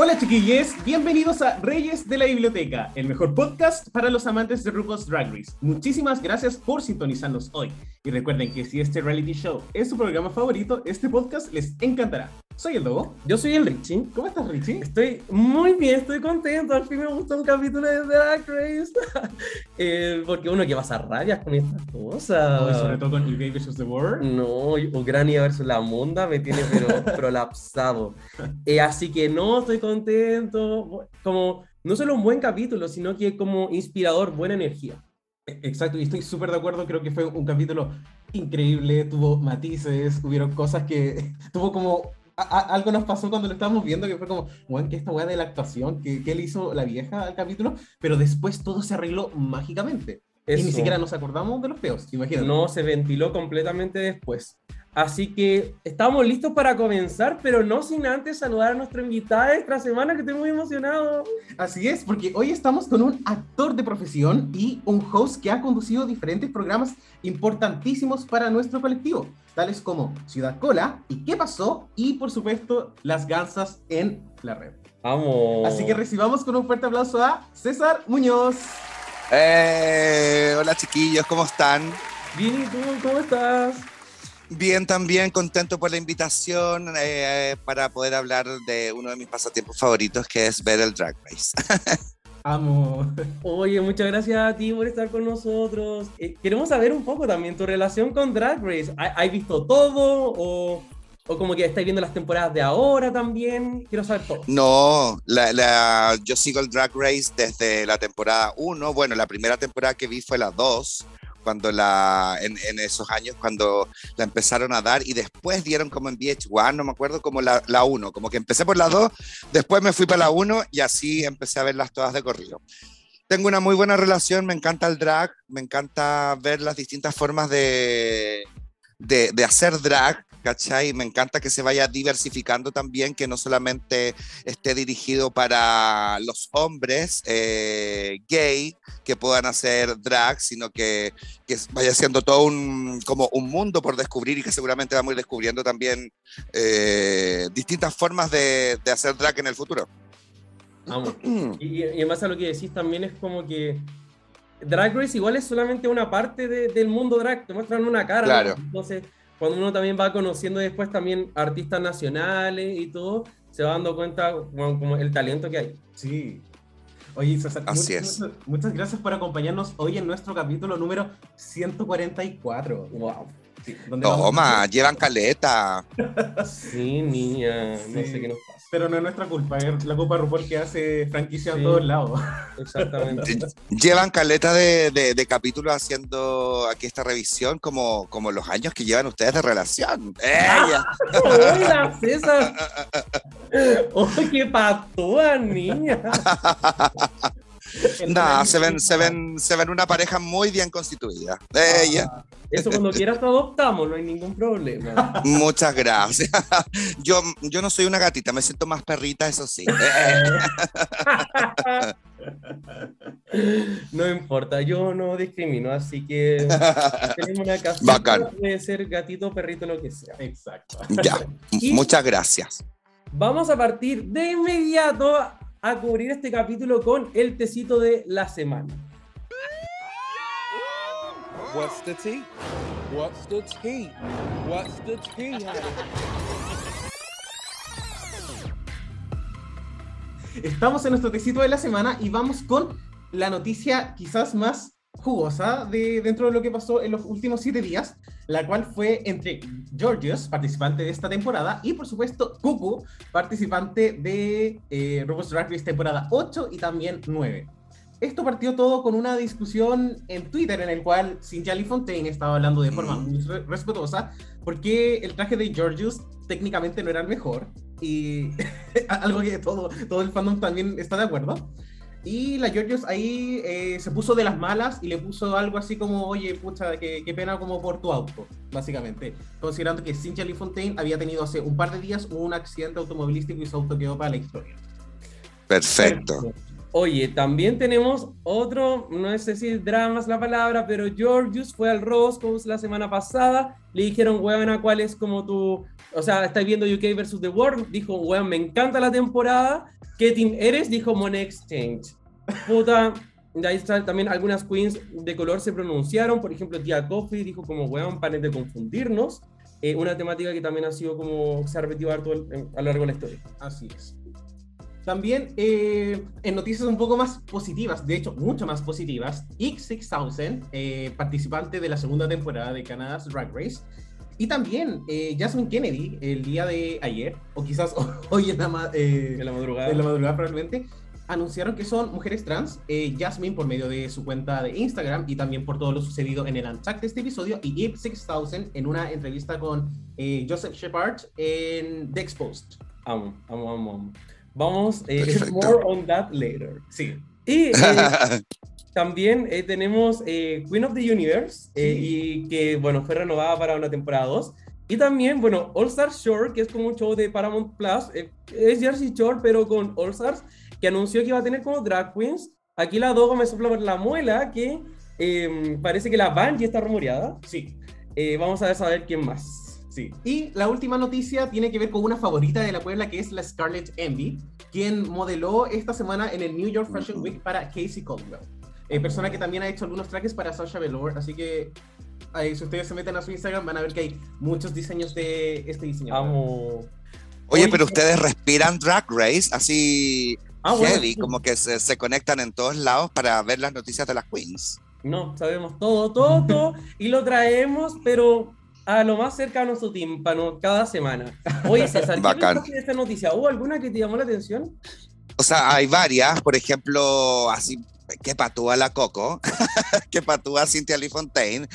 Hola chiquillos, bienvenidos a Reyes de la Biblioteca, el mejor podcast para los amantes de RuPaul's Drag Race. Muchísimas gracias por sintonizarnos hoy. Y recuerden que si este reality show es su programa favorito, este podcast les encantará. Soy el Dogo. Yo soy el Richie. ¿Cómo estás, Richie? Estoy muy bien, estoy contento. Al fin me gustó un capítulo de Drag Race. Eh, porque uno que pasa rabias con estas cosas. Oh, sobre todo con eBay vs. The World. No, Ucrania versus la Monda me tiene pero prolapsado. Eh, así que no, estoy contento. Como, no solo un buen capítulo, sino que como inspirador, buena energía. E, exacto, y estoy súper de acuerdo, creo que fue un capítulo increíble, tuvo matices, hubieron cosas que tuvo como algo nos pasó cuando lo estábamos viendo, que fue como, bueno, que esta weá de la actuación, que, que le hizo la vieja al capítulo, pero después todo se arregló mágicamente. Y ni siquiera nos acordamos de los peos, imagínate. No, se ventiló completamente después. Así que estamos listos para comenzar, pero no sin antes saludar a nuestra invitada de esta semana, que estoy muy emocionado. Así es, porque hoy estamos con un actor de profesión y un host que ha conducido diferentes programas importantísimos para nuestro colectivo, tales como Ciudad Cola y ¿Qué pasó? Y por supuesto, Las Gansas en la red. Vamos. Así que recibamos con un fuerte aplauso a César Muñoz. Eh, hola chiquillos, ¿cómo están? Bien, ¿y tú? ¿Cómo estás? Bien, también contento por la invitación eh, para poder hablar de uno de mis pasatiempos favoritos, que es ver el Drag Race. Amo. Oye, muchas gracias a ti por estar con nosotros. Eh, queremos saber un poco también tu relación con Drag Race. ¿Has visto todo o, o, como que estáis viendo las temporadas de ahora también? Quiero saber todo. No, la, la, yo sigo el Drag Race desde la temporada 1. Bueno, la primera temporada que vi fue la 2 cuando la, en, en, esos años cuando la empezaron a dar y después dieron como en VH1, no me acuerdo, como la, la 1, como que empecé por la 2, después me fui para la 1 y así empecé a verlas todas de corrido. Tengo una muy buena relación, me encanta el drag, me encanta ver las distintas formas de, de, de hacer drag, ¿cachai? Me encanta que se vaya diversificando también, que no solamente esté dirigido para los hombres eh, gay que puedan hacer drag, sino que, que, vaya siendo todo un, como un mundo por descubrir y que seguramente vamos a ir descubriendo también eh, distintas formas de, de, hacer drag en el futuro. Vamos. y, y base a lo que decís también es como que Drag Race igual es solamente una parte de, del mundo drag, te muestran una cara. Claro. ¿no? Entonces, cuando uno también va conociendo después también artistas nacionales y todo, se va dando cuenta bueno, como el talento que hay. Sí. Oye, César, Así muchas, es. muchas, gracias por acompañarnos hoy en nuestro capítulo número 144. Wow. Sí, Toma, llevan caleta. Sí, niña, Sí. no sé qué nos pasa. Pero no es nuestra culpa, es la culpa de RuPaul que hace franquicia sí. a todos lados. Exactamente. Llevan caleta de, de, de, capítulos haciendo aquí esta revisión como, como los años que llevan ustedes de relación. ¡Ella! ¡Hola, César! ¡Oh, qué patúa, niña! No, se ven, se, ven, se ven una pareja muy bien constituida. Ella. Ah, eso cuando quieras te adoptamos, no hay ningún problema. Muchas gracias. Yo, yo no soy una gatita, me siento más perrita, eso sí. No importa, yo no discrimino, así que tenemos una casa. Bacán. Puede ser gatito, perrito, lo que sea. Exacto. Ya, y muchas gracias. Vamos a partir de inmediato a cubrir este capítulo con el tecito de la semana. What's the tea? What's the tea? What's the tea? Estamos en nuestro tecito de la semana y vamos con la noticia quizás más jugosa de dentro de lo que pasó en los últimos siete días, la cual fue entre Georgios, participante de esta temporada, y por supuesto Cucu, participante de eh, Race temporada 8 y también 9. Esto partió todo con una discusión en Twitter en el cual Cynthia Lee Fontaine estaba hablando de forma muy respetuosa porque el traje de Georgios técnicamente no era el mejor y algo que todo, todo el fandom también está de acuerdo. Y la Georgios ahí eh, se puso de las malas y le puso algo así como, oye, pucha, qué, qué pena como por tu auto, básicamente. Considerando que Cynthia Lee Fontaine había tenido hace un par de días un accidente automovilístico y su auto quedó para la historia. Perfecto. Oye, también tenemos otro, no sé si drama es la palabra, pero Georgius fue al Roscoe la semana pasada, le dijeron, weón, ¿cuál es como tu, o sea, estáis viendo UK versus The World, dijo, weón, me encanta la temporada, ¿qué team eres? Dijo Monet Exchange. Puta, de ahí está, también algunas queens de color se pronunciaron, por ejemplo, Tia Coffee dijo como, weón, paren de confundirnos, eh, una temática que también ha sido como, se ha repetido harto el- a lo largo de la historia. Así es. También eh, en noticias un poco más positivas, de hecho, mucho más positivas, X6000, eh, participante de la segunda temporada de Canada's Drag Race, y también eh, Jasmine Kennedy, el día de ayer, o quizás hoy en la, ma- eh, En la madrugada. en la madrugada probablemente, anunciaron que son mujeres trans. Eh, Jasmine por medio de su cuenta de Instagram y también por todo lo sucedido en el Untucked de este episodio y Eve 6000 en una entrevista con eh, Joseph Shepard en The Exposed. Amo, amo, amo, amo. Vamos, eh, Perfecto. more on that later. Sí. Y eh, también eh, tenemos eh, Queen of the Universe, eh, y que, bueno, fue renovada para una temporada 2. Y también, bueno, All Stars Shore, que es como un show de Paramount Plus, eh, es Jersey Shore, pero con All Stars, que anunció que iba a tener como drag queens. Aquí la Dogo me sopla por la muela, que eh, parece que la Bungie está rumoreada. Sí. Eh, vamos a ver saber quién más. Sí. Y la última noticia tiene que ver con una favorita de la Puebla que es la Scarlett Envy, quien modeló esta semana en el New York Fashion Week para Casey Caldwell. Eh, persona que también ha hecho algunos trajes para Sasha Velour, así que ahí, si ustedes se meten a su Instagram van a ver que hay muchos diseños de este diseñador. Amo. Oye, Oye, pero ustedes respiran Drag Race así Ah, bueno, heavy, sí. como que se, se conectan en todos lados para ver las noticias de las queens. No, sabemos todo, todo, todo, y lo traemos, pero a lo más cerca a nuestro tímpano cada semana. Oye, César, ¿qué de esta noticia? ¿Hubo alguna que te llamó la atención? O sea, hay varias, por ejemplo, así que patúa la Coco, que patúa Cynthia Lee Fontaine,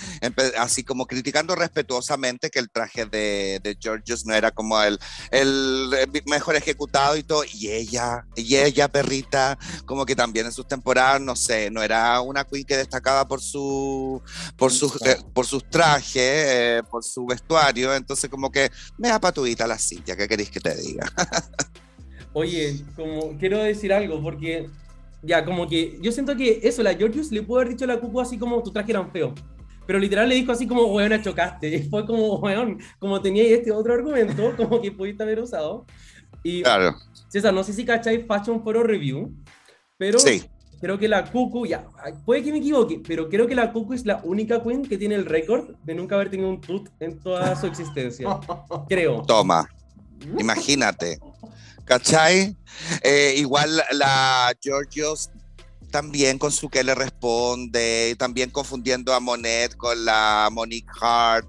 así como criticando respetuosamente que el traje de, de Georgios no era como el, el mejor ejecutado y todo, y ella, y ella, perrita, como que también en sus temporadas, no sé, no era una queen que destacaba por su por sus, eh, por sus trajes, eh, por su vestuario, entonces como que me da patuita la Cintia, ¿qué queréis que te diga? Oye, como quiero decir algo, porque ya, como que yo siento que eso, la Georgius le pudo haber dicho a la Cucu así como tu traje era feo. Pero literal le dijo así como, weón, chocaste. Y fue como, weón, como tenía este otro argumento, como que pudiste haber usado. Y Claro, César, no sé si cacháis Fashion Foro Review, pero sí. creo que la Cucu, ya, puede que me equivoque, pero creo que la Cucu es la única queen que tiene el récord de nunca haber tenido un tut en toda su existencia. Creo. Toma, imagínate. ¿Cachai? Eh, igual la- Georgios también con su que le responde, también confundiendo a Monet con la Monique Hart.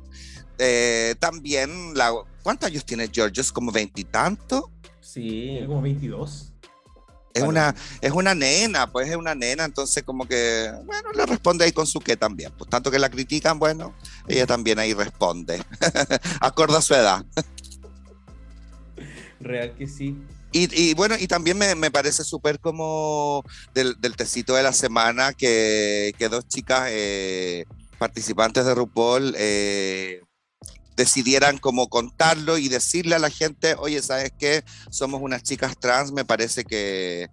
Eh, también, la, ¿cuántos años tiene Georgios? ¿Como veintitantos? Sí. Como 22. Es Vale. una, es una nena, pues es una nena, entonces como que, bueno, le responde ahí con su que también. Pues tanto que la critican, bueno, ella también ahí responde. Acorde a su edad. Real que sí. Y, y bueno, y también me, me parece súper como del, del tecito de la semana que, que dos chicas eh, participantes de RuPaul eh, decidieran como contarlo y decirle a la gente, oye, ¿sabes qué? Somos unas chicas trans, me parece que,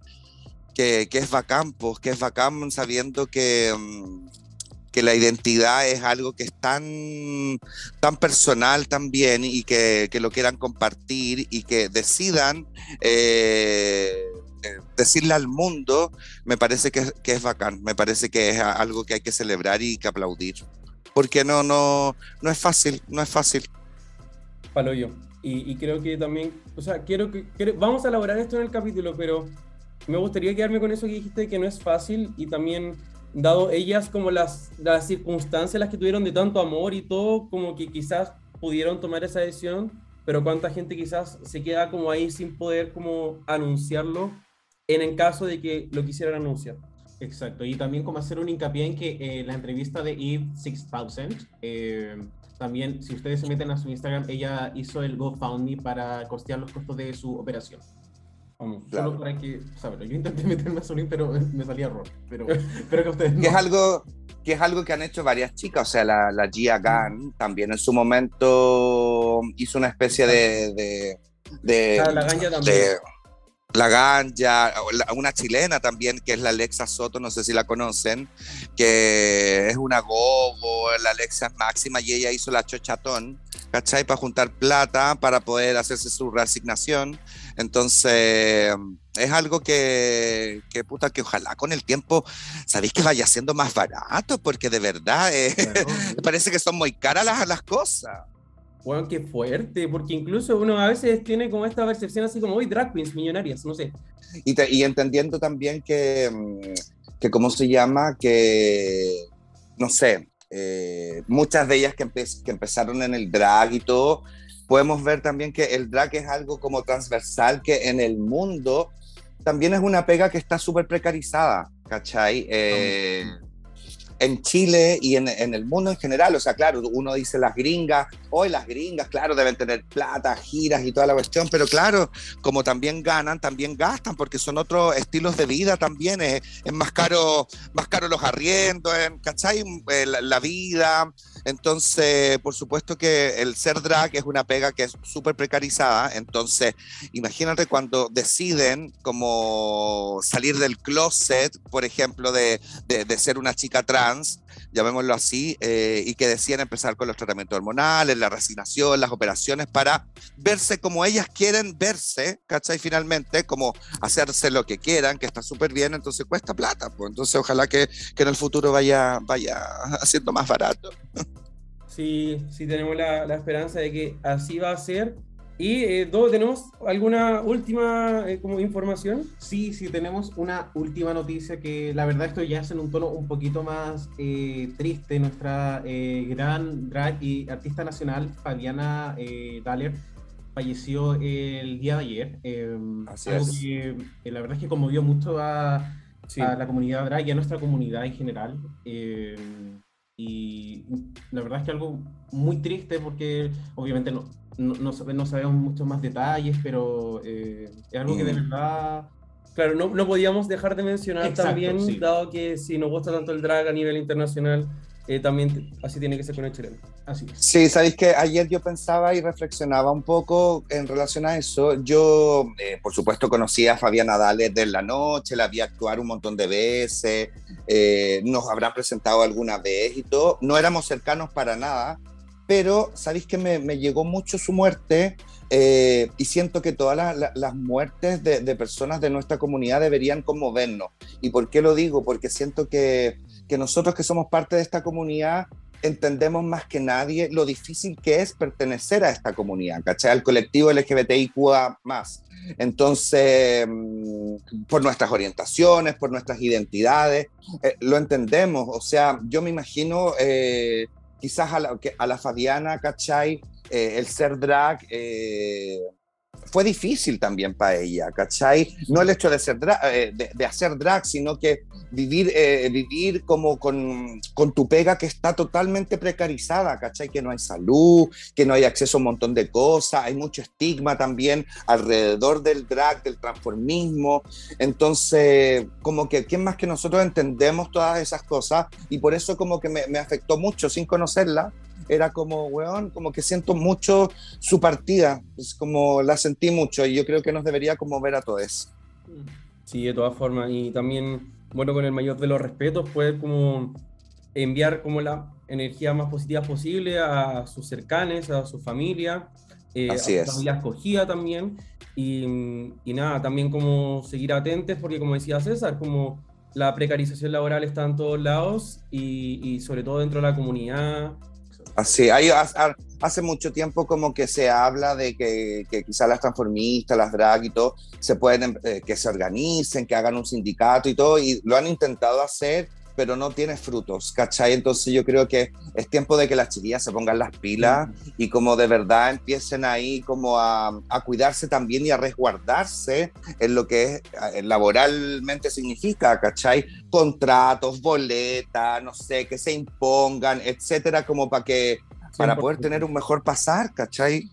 que, que es bacán, pues, que es bacán sabiendo que, mm, que la identidad es algo que es tan, tan personal también y que, que lo quieran compartir y que decidan eh, eh, decirle al mundo, me parece que, que es bacán, me parece que es algo que hay que celebrar y que aplaudir. Porque no, no, no es fácil, no es fácil. Palo yo. Y, y creo que también, o sea, quiero que, quiero- vamos a elaborar esto en el capítulo, pero me gustaría quedarme con eso que dijiste, que no es fácil y también, dado ellas como las, las circunstancias las que tuvieron de tanto amor y todo, como que quizás pudieron tomar esa decisión, pero cuánta gente quizás se queda como ahí sin poder como anunciarlo en el caso de que lo quisieran anunciar. Exacto, y también como hacer un hincapié en que eh, la entrevista de Eve 6000, eh, también si ustedes se meten a su Instagram, ella hizo el GoFundMe para costear los costos de su operación. Claro. solo para que saberlo. Yo intenté meterme a Solín, pero me salía error. Pero espero que ustedes no. que es algo que es algo que han hecho varias chicas, o sea, la, la Gia Gunn también en su momento hizo una especie de, de, de- Claro, la también. de- la ganja, una chilena también, que es la Alexa Soto, no sé si la conocen, que es una gogo, la Alexa máxima y ella hizo la chochatón, ¿cachai? Para juntar plata, para poder hacerse su reasignación. Entonces, es algo que, que puta, que ojalá con el tiempo, sabéis que vaya siendo más barato, porque de verdad eh, Claro. parece que son muy caras las, las cosas. Bueno, qué fuerte, porque incluso uno a veces tiene como esta percepción así como, hoy drag queens millonarias, no sé. Y, te- y entendiendo también que, mm, que, ¿cómo se llama? Que, no sé, eh, muchas de ellas que, empe- que empezaron en el drag y todo, podemos ver también que el drag es algo como transversal que en el mundo también es una pega que está súper precarizada, ¿cachai? Eh, en Chile y en, el mundo en general, o sea, claro, uno dice las gringas, hoy las gringas, claro, deben tener plata, giras y toda la cuestión, pero claro, como también ganan, también gastan, porque son otros estilos de vida también, es, es más caro, más caro los arriendos, en- ¿cachai? Eh, la vida, entonces, por supuesto que el ser drag es una pega que es súper precarizada, entonces, imagínate cuando deciden como salir del closet, por ejemplo, de, de, de ser una chica trans, llamémoslo así, eh, y que deciden empezar con los tratamientos hormonales, la resignación, las operaciones, para verse como ellas quieren verse, ¿cachai? Finalmente, como hacerse lo que quieran, que está súper bien, entonces cuesta plata, pues entonces ojalá que, que en el futuro vaya, vaya haciendo más barato. Sí, sí tenemos la, la esperanza de que así va a ser. Y eh, Do, ¿tenemos alguna última eh, como información? Sí, sí, tenemos una última noticia que la verdad esto ya es en un tono un poquito más eh, triste. Nuestra eh, gran drag y artista nacional, Fabiana eh, Daller, falleció el día de ayer. Eh, Así algo es. que eh, la verdad es que conmovió mucho a, Sí. a la comunidad drag y a nuestra comunidad en general. Eh, y la verdad es que algo muy triste porque obviamente no, no, no sabe- no sabemos muchos más detalles, pero eh, es algo que de Mm. verdad... Claro, no, no podíamos dejar de mencionar Exacto, también, sí. dado que si nos gusta tanto el drag a nivel internacional, eh, también así tiene que ser con el chileno. Así es. Sí, sabéis que ayer yo pensaba y reflexionaba un poco en relación a eso. Yo, eh, por supuesto, conocía a Fabiana Dales de la noche, la vi actuar un montón de veces, eh, nos habrán presentado alguna vez y todo. No éramos cercanos para nada, pero sabéis que me, me llegó mucho su muerte eh, y siento que todas la- la- las muertes de, de personas de nuestra comunidad deberían conmovernos. ¿Y por qué lo digo? Porque siento que, que nosotros que somos parte de esta comunidad entendemos más que nadie lo difícil que es pertenecer a esta comunidad, ¿cachai? Al colectivo LGBTIQA más. Entonces, mm, por nuestras orientaciones, por nuestras identidades, eh, lo entendemos. O sea, yo me imagino eh, quizás a la, a la Fabiana, ¿cachai? Eh, el ser drag eh, fue difícil también para ella, ¿cachai? No el hecho de, eh, hacer drag, sino que vivir, eh, vivir como con, con tu pega que está totalmente precarizada, ¿cachai? Que no hay salud, que no hay acceso a un montón de cosas, hay mucho estigma también alrededor del drag, del transformismo. Entonces, como que, ¿quién más que nosotros entendemos todas esas cosas? Y por eso como que me, me afectó mucho sin conocerla. Era como, weón, como que siento mucho su partida, es como la sentí mucho y yo creo que nos debería conmover a todos. Sí, de todas formas. Y también, bueno, con el mayor de los respetos, poder como enviar como la energía más positiva posible a sus cercanes, a su familia, eh, Así a su familia escogida también. Y, y nada, también como seguir atentos, porque como decía César, como la precarización laboral está en todos lados y, y sobre todo dentro de la comunidad. Así, hay, ha- ha- hace mucho tiempo como que se habla de que, que quizás las transformistas, las drag y todo, se pueden, eh, que se organicen, que hagan un sindicato y todo, y lo han intentado hacer, pero no tiene frutos, ¿cachai? Entonces yo creo que es tiempo de que las chiquillas se pongan las pilas y como de verdad empiecen ahí como a, a cuidarse también y a resguardarse en lo que es, laboralmente significa, ¿cachai? Contratos, boletas, no sé, que se impongan, etcétera, como para que para poder 100%. tener un mejor pasar, ¿cachai?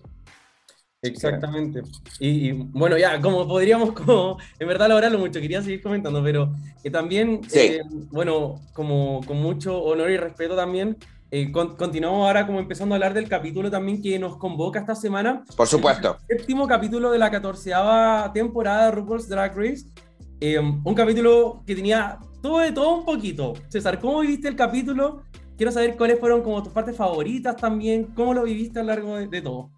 Exactamente. Y, y, bueno, ya, como podríamos, como, en verdad lograrlo mucho, quería seguir comentando, pero que también, Sí. eh, bueno, como con mucho honor y respeto también, eh, con- continuamos ahora como empezando a hablar del capítulo también que nos convoca esta semana, Por supuesto. séptimo capítulo de la catorceava temporada de RuPaul's Drag Race. Eh, un capítulo que tenía todo de todo un poquito. César, ¿cómo viviste el capítulo? Quiero saber cuáles fueron como tus partes favoritas también, cómo lo viviste a lo largo de, de todo.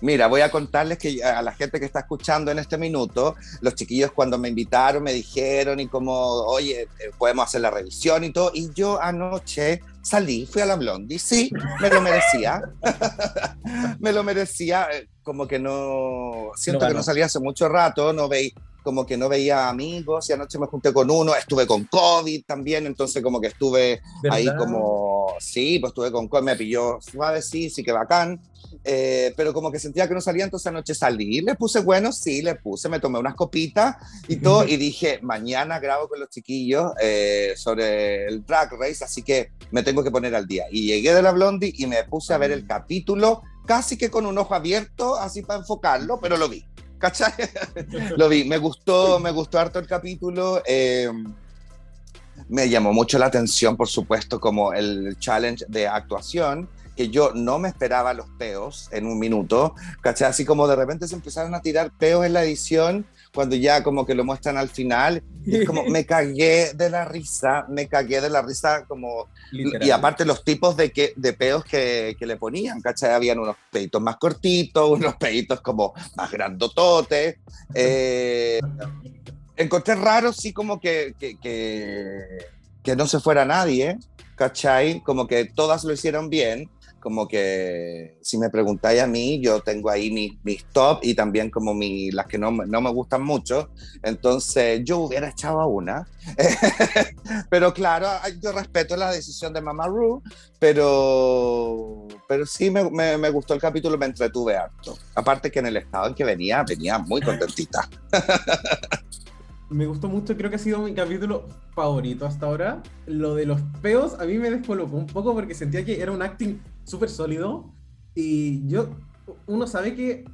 Mira, voy a contarles que a la gente que está escuchando en este minuto, los chiquillos cuando me invitaron me dijeron y como, oye, eh, podemos hacer la revisión y todo, y yo anoche salí, fui a la Blondie, sí, me lo merecía, me lo merecía, eh, como que no, siento que ganó. no salía hace mucho rato, no veía, como que no veía amigos y anoche me junté con uno, estuve con COVID también, entonces como que estuve ahí ¿Verdad? como, sí, pues estuve con COVID, me pilló suave, sí, sí que bacán, eh, pero como que sentía que no salía, entonces anoche salí, le puse bueno, sí, le puse, me tomé unas copitas y todo, y dije, mañana grabo con los chiquillos eh, sobre el Drag Race, así que me tengo que poner al día. Y llegué de la Blondie y me puse a ver el capítulo, casi que con un ojo abierto, así para enfocarlo, pero lo vi. ¿Cachai? lo vi, me gustó, me gustó harto el capítulo. eh, me llamó mucho la atención, por supuesto, como el challenge de actuación, que yo no me esperaba los peos en un minuto, ¿cachai? Así como de repente se empezaron a tirar peos en la edición, cuando ya como que lo muestran al final, y es como me cagué de la risa, me cagué de la risa como... Y aparte los tipos de, que, de peos que, que le ponían, ¿cachai? Habían unos peitos más cortitos, unos peitos como más grandototes. Eh, encontré raro, sí, como que, que, que, que no se fuera nadie, ¿cachai? Como que todas lo hicieron bien. Como que si me preguntáis a mí, yo tengo ahí mis, top y también como mi, las que no, no me gustan mucho. Entonces yo hubiera echado a una. pero claro, yo respeto la decisión de Mama Ru, pero, pero sí me, me, me gustó el capítulo, me entretuve harto. Aparte que en el estado en que venía, venía muy contentita. Me gustó mucho, creo que ha sido mi capítulo favorito hasta ahora. Lo de los peos a mí me descolocó un poco porque sentía que era un acting súper sólido. Y yo, uno sabe que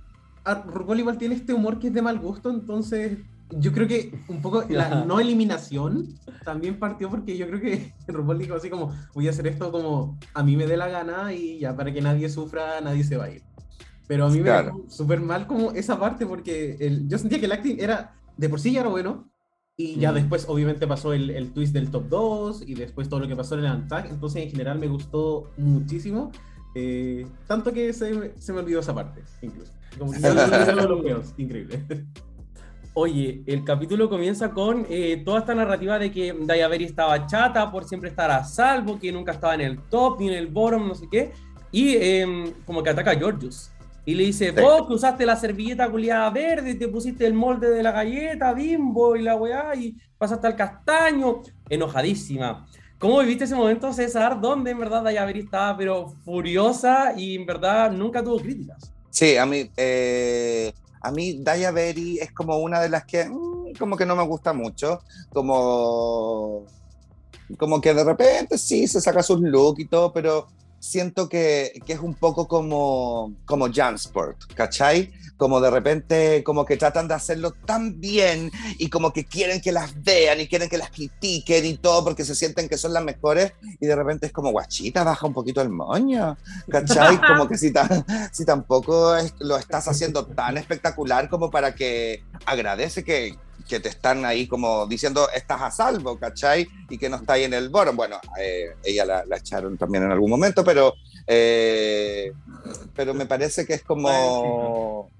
a RuPaul igual tiene este humor que es de mal gusto, entonces yo creo que un poco la no eliminación también partió porque yo creo que RuPaul dijo así como, voy a hacer esto como a mí me dé la gana y ya para que nadie sufra, nadie se va a ir. Pero a mí me dejó súper mal como esa parte porque el- yo sentía que el acting era, de por sí ya era bueno, y ya Mm. después obviamente pasó el, el twist del top 2 y después todo lo que pasó en el Antag, entonces en general me gustó muchísimo, eh, tanto que se, me- se me olvidó esa parte, incluso. Como que los peos, increíble. Oye, el capítulo comienza con eh, toda esta narrativa de que Diabetes estaba chata por siempre estar a salvo, que nunca estaba en el top ni en el bottom, no sé qué, y em, como que ataca a Georgius. Y le dice, Sí. vos que usaste la servilleta culiada verde, y te pusiste el molde de la galleta, bimbo y la weá, y pasaste al castaño, enojadísima. ¿Cómo viviste ese momento, César, donde en verdad Diabetes estaba pero furiosa y en verdad nunca tuvo críticas? Sí, a mí, eh, a mí Daya Berry es como una de las que mm, como que no me gusta mucho, como, como que de repente sí se saca sus looks y todo, pero siento que, que es un poco como, como Jansport, ¿cachai? Como de repente, como que tratan de hacerlo tan bien y como que quieren que las vean y quieren que las critiquen y todo porque se sienten que son las mejores y de repente es como, guachita, baja un poquito el moño, ¿cachai? Como que si, si tampoco es- lo estás haciendo tan espectacular como para que agradece que, que te están ahí como diciendo estás a salvo, ¿cachai? Y que no está ahí en el bottom. Bueno, eh, ella la, la echaron también en algún momento, pero, eh, pero me parece que es como...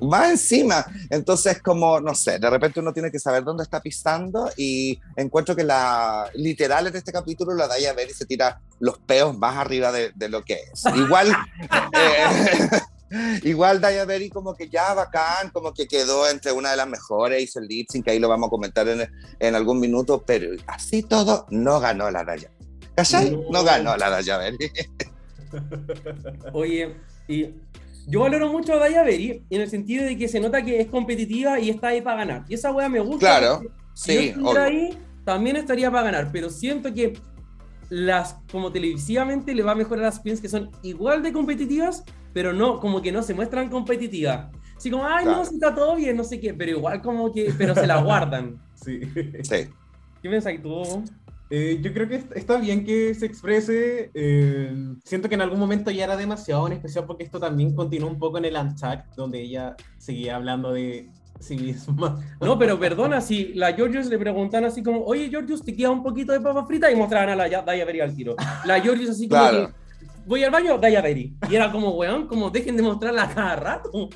Más encima, entonces como, no sé, de repente uno tiene que saber dónde está pisando y encuentro que la literal en este capítulo la Daya ver y se tira los peos más arriba de, de lo que es. Igual, eh, igual Daya Berry como que ya bacán, como que quedó entre una de las mejores, hizo el lip sync, que ahí lo vamos a comentar en, en algún minuto, pero así todo no ganó la Daya. ¿Cachai? No, No. ganó la Daya Berry. Oye, y yo valoro mucho a Daya Berry en el sentido de que se nota que es competitiva y está ahí para ganar. Y esa weá me gusta. Claro, porque Si yo Sí, estuviera ahí, también estaría para ganar, pero siento que las, como televisivamente, le va mejor a las queens que son igual de competitivas, pero no, como que no se muestran competitivas. Así como, ay, no, si está todo bien, no sé qué, pero igual como que, pero se la guardan. Sí. Sí. ¿Qué piensas tú? Eh, yo creo que est- está bien que se exprese. eh, siento que en algún momento ya era demasiado, en especial porque esto también continuó un poco en el Untucked, donde ella seguía hablando de sí misma. No, pero perdona, si la Georgios le preguntan así como, oye Georgios, ¿te queda un poquito de papa frita? Y mostraban a la Ya- Daya Berry al tiro. La Georgios así como Claro. que, voy al baño, Daya Berry. Y era como, weón, como dejen de mostrarla cada rato.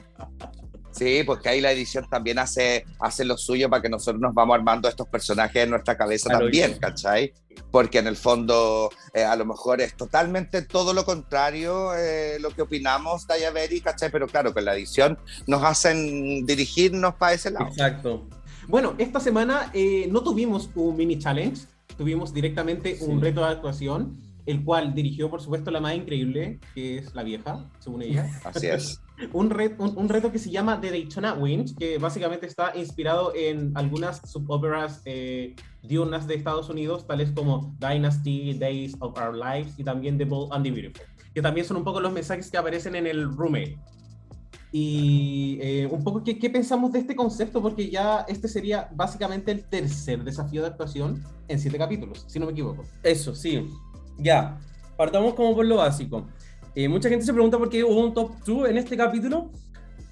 Sí, porque ahí la edición también hace, hace lo suyo para que nosotros nos vamos armando estos personajes en nuestra cabeza Claro, también. ¿cachai? Porque en el fondo eh, a lo mejor es totalmente todo lo contrario eh, lo que opinamos Daya Berry, ¿cachai? Pero claro, con la edición nos hacen dirigirnos para ese lado. Exacto. Bueno, esta semana eh, no tuvimos un mini challenge, tuvimos directamente un reto de actuación, el cual dirigió, por supuesto, la más increíble, que es la vieja, según ella. Así es. un, re- un, reto que se llama The Daytona Wind, que básicamente está inspirado en algunas subóperas eh, diurnas de Estados Unidos, tales como Dynasty, Days of Our Lives y también The Bold and the Beautiful, que también son un poco los mensajes que aparecen en el Roommate. Y eh, un poco, ¿qué, ¿qué pensamos de este concepto? Porque ya este sería básicamente el tercer desafío de actuación en siete capítulos, si no me equivoco. Eso, sí. Ya. Partamos como por lo básico. Eh, mucha gente se pregunta por qué hubo un top 2 en este capítulo.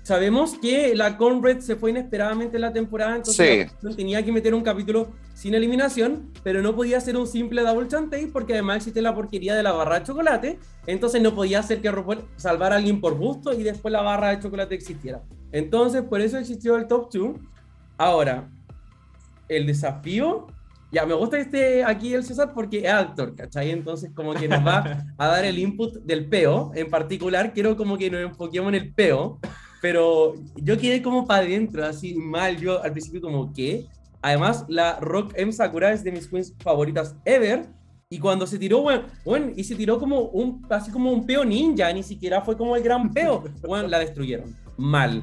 Sabemos que la Conrad se fue inesperadamente en la temporada, entonces Sí. tenía que meter un capítulo sin eliminación, pero no podía ser un simple double chantey porque además existe la porquería de la barra de chocolate, entonces no podía ser que RuPaul salvara a alguien por gusto y después la barra de chocolate existiera. Entonces, por eso existió el top 2. Ahora, el desafío, ya me gusta que esté aquí el César porque es actor, ¿cachai? Entonces, como que nos va a dar el input del peo. En particular, quiero como que nos enfoquemos en el peo, pero yo quedé como para adentro, así mal. Yo al principio, como, ¿qué? Además, la Rock M Sakura es de mis queens favoritas ever. Y cuando se tiró, bueno, bueno, y se tiró como un, así como un peo ninja, ni siquiera fue como el gran peo. Bueno, la destruyeron. Mal.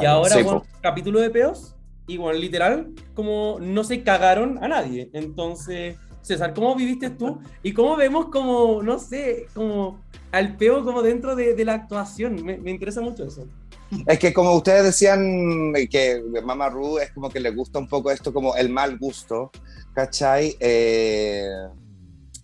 y ahora, bueno, capítulo de peos, y bueno, literal, como no se cagaron a nadie. Entonces, César, ¿cómo viviste tú? Y cómo vemos como, no sé, como al peo como dentro de, de la actuación. Me, me interesa mucho eso. Es que como ustedes decían que Mama Ru es como que le gusta un poco esto como el mal gusto, ¿cachai? Eh,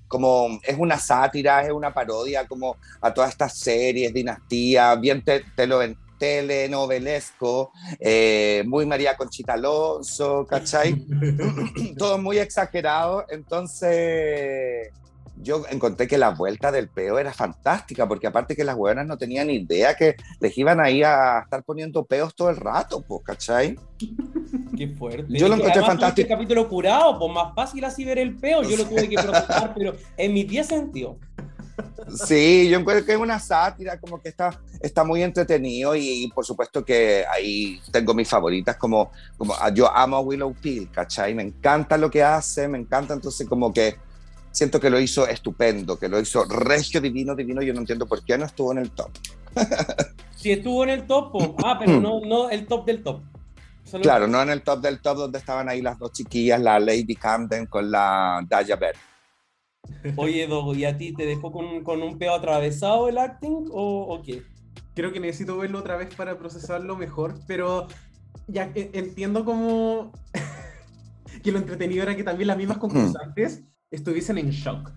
como es una sátira, es una parodia como a todas estas series, dinastía, bien te- telo- telenovelesco, eh, muy María Conchita Alonso, ¿cachai? Todo muy exagerado, entonces yo encontré que la vuelta del peo era fantástica, porque aparte que las hueonas no tenían idea que les iban a ir a estar poniendo peos todo el rato, pues, ¿cachai? Qué fuerte. Yo lo encontré fantástico. Este capítulo curado, pues más fácil así ver el peo. Yo lo tuve que procesar, pero en mis 10 sentidos. Sí, yo encuentro que es una sátira, como que está, está muy entretenido y, por supuesto que ahí tengo mis favoritas, como, como ah, yo amo a Willow Peel, ¿cachai? Me encanta lo que hace, me encanta, entonces como que siento que lo hizo estupendo, que lo hizo regio, divino, divino, yo no entiendo por qué no estuvo en el top. Si estuvo en el top, ah, pero no, no el top del top. Solo- Claro, no en el top del top donde estaban ahí las dos chiquillas, la Lady Camden con la Daya Berry. Oye, Dogo, ¿y a ti te dejó con, con un peo atravesado el acting o, o qué? Creo que necesito verlo otra vez para procesarlo mejor, pero ya e- entiendo como que lo entretenido era que también las mismas concursantes estuviesen en shock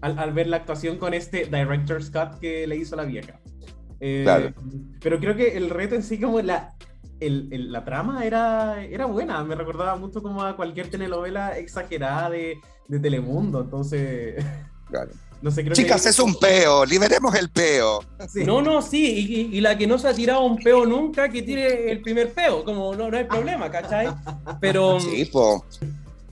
al, al ver la actuación con este director's cut que le hizo la vieja. Eh, Claro. Pero creo que el reto en sí, como la, el- el- la trama era, era buena, me recordaba mucho como a cualquier telenovela exagerada de, de Telemundo, entonces, Claro. no sé, creo Chicas, que... es un peo, liberemos el peo. Sí. No, no, sí, y, la que no se ha tirado un peo nunca, que tire el primer peo, como no, no hay problema, ¿cachai? Pero Sí, po.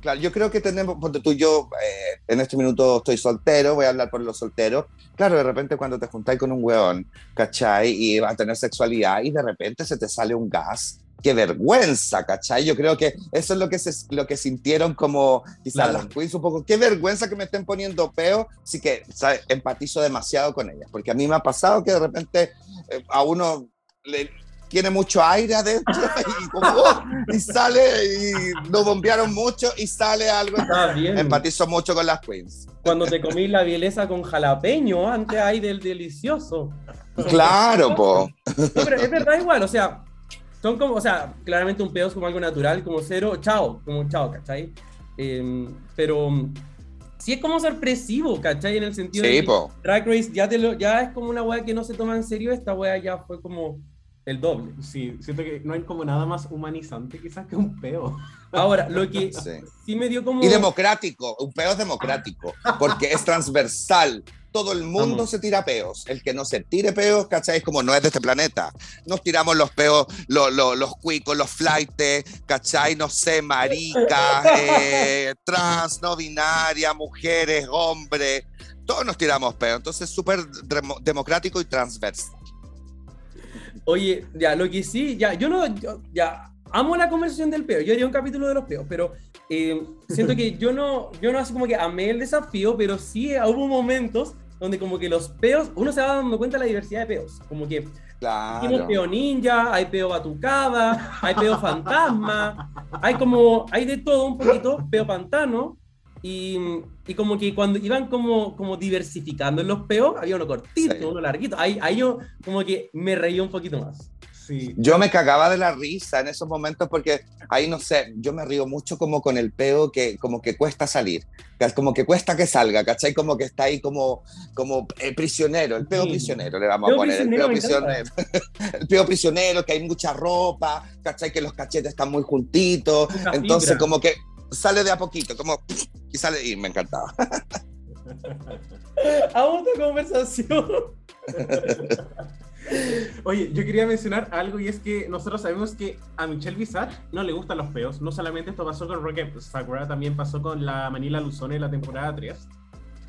Claro, yo creo que tenemos, ponte tú, yo eh, en este minuto estoy soltero, voy a hablar por los solteros. Claro, de repente cuando te juntáis con un weón, ¿cachai? Y va a tener sexualidad y de repente se te sale un gas. ¡Qué vergüenza! ¿cachai? Yo creo que eso es lo que, se, lo que sintieron como quizás Claro. las queens un poco. ¡Qué vergüenza que me estén poniendo peo! Así que ¿sabes? empatizo demasiado con ellas, porque a mí me ha pasado que de repente eh, a uno le tiene mucho aire adentro y, como, ¡oh! y sale y lo bombearon mucho y sale algo. está bien. Empatizo mucho con las queens. Cuando te comí la bielesa con jalapeño, antes hay del delicioso. Claro, po. No, pero es verdad igual, o sea, son como, o sea, claramente un peo es como algo natural, como cero, chao, como chao, ¿cachai? Eh, pero sí es como sorpresivo, ¿cachai? En el sentido de Sí, que po. Drag Race ya, te lo, ya es como una wea que no se toma en serio, esta wea ya fue como el doble. Sí, siento que no hay como nada más humanizante quizás que un peo. Ahora, lo que Sí. sí me dio como... Y democrático, un peo es democrático, porque es transversal. Todo el mundo Vamos. se tira peos. El que no se tire peos, ¿cachai? Es como no es de este planeta. Nos tiramos los peos, lo- lo- los cuicos, los flightes, ¿cachai? No sé, maricas, eh, trans, no binaria, mujeres, hombres. Todos nos tiramos peos. Entonces, súper demo- democrático y transversal. Oye, ya, lo que sí, ya, yo no, yo- ya, amo la conversación del peo, yo haría un capítulo de los peos, pero eh, siento que yo no, yo no así como que amé el desafío, pero sí hubo momentos donde como que los peos, uno se va dando cuenta de la diversidad de peos, como que Claro. Hicimos peo ninja, hay peo batucada, hay peo fantasma, hay como, hay de todo un poquito, peo pantano, y, y como que cuando iban como, como diversificando en los peos, había uno cortito, Sí. uno larguito, ahí, ahí yo como que me reí un poquito más. Sí. Yo me cagaba de la risa en esos momentos porque ahí no sé, yo me río mucho como con el peo que como que cuesta salir, como que cuesta que salga, ¿cachai? Como que está ahí como, como eh, prisionero, el peo Sí. prisionero le vamos Peo a poner, el peo prisionero, el peo prisionero, que hay mucha ropa, ¿cachai? Que los cachetes están muy juntitos, Mucha entonces fibra. como que sale de a poquito, como y sale y me encantaba. A otra conversación. Oye, yo quería mencionar algo y es que nosotros sabemos que a Michelle Visage no le gustan los peos. No solamente esto pasó con Rocket Sakura, también pasó con la Manila Luzone en la temporada 3.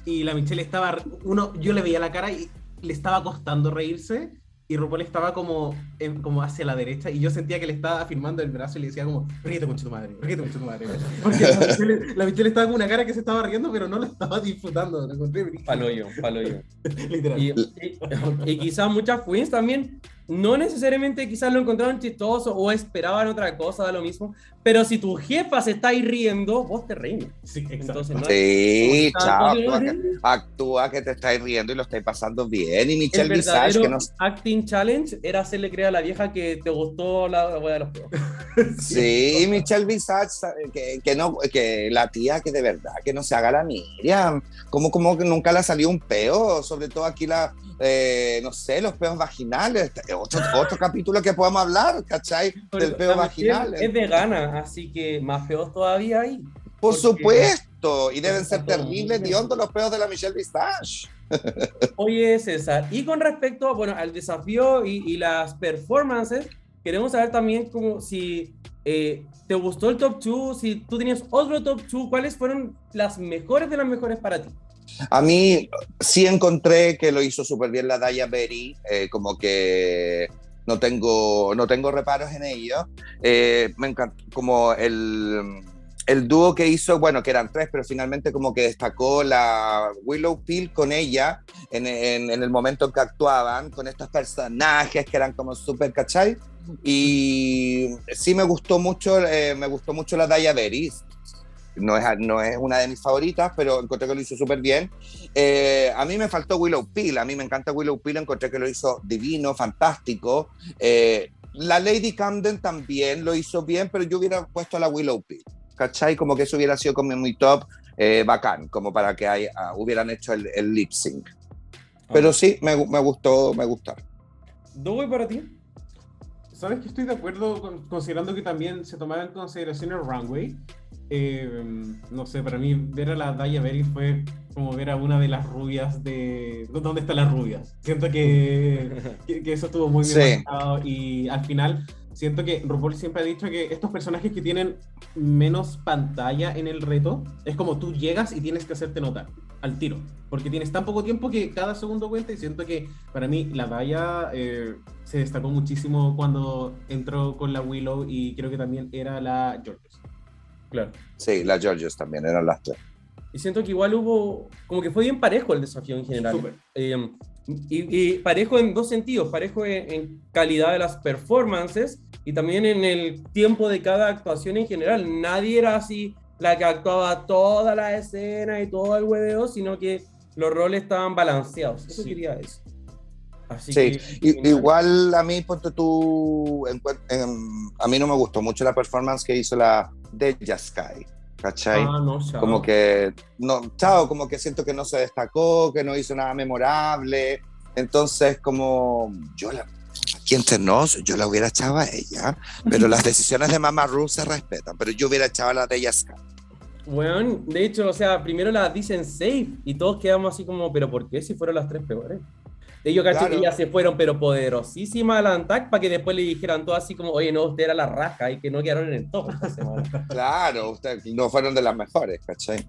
Y la Michelle estaba, uno, yo le veía la cara y le estaba costando reírse y RuPaul estaba como, como hacia la derecha y yo sentía que le estaba afirmando el brazo y le decía como, ríete mucho tu madre, ríete mucho tu madre. Porque la Michelle, la Michelle estaba con una cara que se estaba riendo pero no la estaba disfrutando. Lo encontré. Paloyo, paloyo. Literal. Y, y- y quizás muchas queens también no necesariamente quizás lo encontraron chistoso o esperaban otra cosa, da lo mismo, pero si tu jefa se está ahí riendo, vos te reís. Sí, exacto. Entonces, no Sí, chao, actúa que, actúa que te estáis riendo y lo estáis pasando bien. Y el Michelle Visage, que no acting challenge era hacerle creer a la vieja que te gustó la, wea de los peos. Sí, Michelle Visage, que, que no, que la tía que de verdad que no se haga la Miriam, como, como que nunca le ha salido un peo, sobre todo aquí la, eh, no sé, los peos vaginales, otro, otro capítulo que podamos hablar, ¿cachai? Del peo vaginal. Es vegana, así que más feos todavía hay. Por porque- supuesto, y deben ser terribles hondo los peos de la Michelle Visage. Oye, César, y con respecto bueno, al desafío y, y las performances, queremos saber también como si eh, te gustó el top 2, si tú tenías otro top 2, ¿cuáles fueron las mejores de las mejores para ti? A mí sí encontré que lo hizo súper bien la Daya Berry, eh, como que no tengo, no tengo reparos en ello. Eh, me encantó como el, el dúo que hizo, bueno, que eran tres, pero finalmente como que destacó la Willow Peel con ella en, en- el momento en que actuaban, con estos personajes que eran como súper, ¿cachai? Y sí me gustó mucho, eh, me gustó mucho la Daya Berry. No es, no es una de mis favoritas, pero encontré que lo hizo súper bien. Eh, a mí me faltó Willow Peel, a mí me encanta Willow Peel, encontré que lo hizo divino, fantástico. Eh, la Lady Camden también lo hizo bien, pero yo hubiera puesto a la Willow Peel, ¿cachai? Como que eso hubiera sido como muy top, eh, bacán, como para que hay- ah, hubieran hecho el, el lip sync. Pero sí, me, me gustó, me gustaron. ¿Dewey para ti? ¿Sabes que estoy de acuerdo con- considerando que también se tomaba en consideración el runway? Eh, no sé, para mí ver a la Daya Berry fue como ver a una de las rubias de... ¿Dónde están las rubias? Siento que, que, que eso estuvo muy bien Sí. y al final siento que RuPaul siempre ha dicho que estos personajes que tienen menos pantalla en el reto, es como tú llegas y tienes que hacerte notar al tiro, porque tienes tan poco tiempo que cada segundo cuenta y siento que para mí la Daya eh, se destacó muchísimo cuando entró con la Willow y creo que también era la Georges. Claro. Sí, las Georges también eran las tres. Y siento que igual hubo, como que fue bien parejo el desafío en general. Eh, y, y parejo en dos sentidos, parejo en, en calidad de las performances y también en el tiempo de cada actuación en general. Nadie era así la que actuaba toda la escena y todo el hueveo, sino que los roles estaban balanceados. Eso Sí. quería eso. Así Sí, que- igual a mí, ponte tú, en en- a mí no me gustó mucho la performance que hizo la de Sky, ¿cachai? Ah, no, chao. como que, no, chao, como que siento que no se destacó, que no hizo nada memorable, entonces como yo la, aquí entre nos, yo la hubiera echado a ella, pero las decisiones de Mama Ru se respetan, pero yo hubiera echado a la de Sky. Bueno, de hecho, o sea, primero las dicen safe y todos quedamos así como, pero ¿por qué si fueron las tres peores? Ellos caché Claro. que ya se fueron, pero poderosísimas a la ANTAC para que después le dijeran todo así como, oye, no, usted era la raja y que no quedaron en el top esta semana. Claro, no fueron de las mejores, ¿cachai?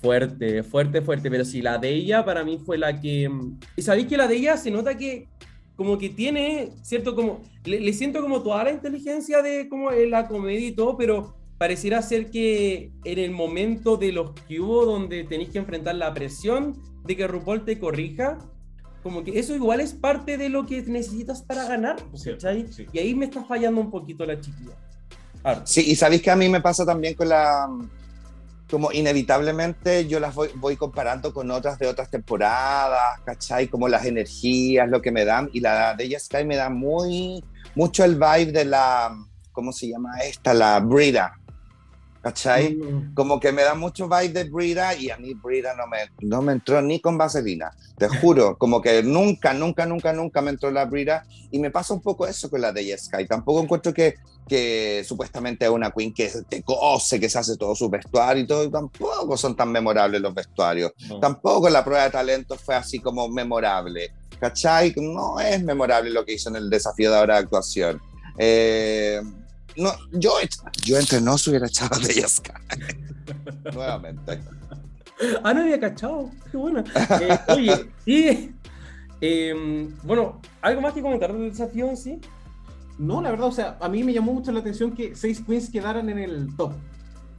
Fuerte, fuerte, fuerte. Pero sí, la de ella para mí fue la que. Y sabéis que la de ella se nota que como que tiene, ¿cierto? Como. Le, le siento como toda la inteligencia de como la comedia y todo, pero pareciera ser que en el momento de los que hubo donde tenéis que enfrentar la presión de que RuPaul te corrija, como que eso igual es parte de lo que necesitas para ganar, Sí, ¿cachai? sí. Y ahí me está fallando un poquito la chiquilla. Harto. Sí, y sabéis que a mí me pasa también con la. Como inevitablemente yo las voy, voy comparando con otras de otras temporadas, ¿cachai? Como las energías, lo que me dan. Y la de ella Sky me da muy. Mucho el vibe de la. ¿Cómo se llama esta? La Brida. ¿Cachai? Mm. Como que me da mucho vibe de Brida y a mí Brida no me, no me entró ni con vaselina, te juro, como que nunca, nunca, nunca, nunca me entró la Brida y me pasa un poco eso con la de Sky. Tampoco encuentro que, que supuestamente es una queen que te cose, que se hace todo su vestuario y todo, y tampoco son tan memorables los vestuarios. No. Tampoco la prueba de talento fue así como memorable. ¿Cachai? No es memorable lo que hizo en el desafío de ahora de actuación. Eh, no, yo, yo entre nos hubiera echado de ella Sky. Nuevamente. Ah, no había cachado. Qué buena. Eh, oye, y. eh, bueno, ¿algo más que comentar del desafío en sí? No, la verdad, o sea, a mí me llamó mucho la atención que seis queens quedaran en el top.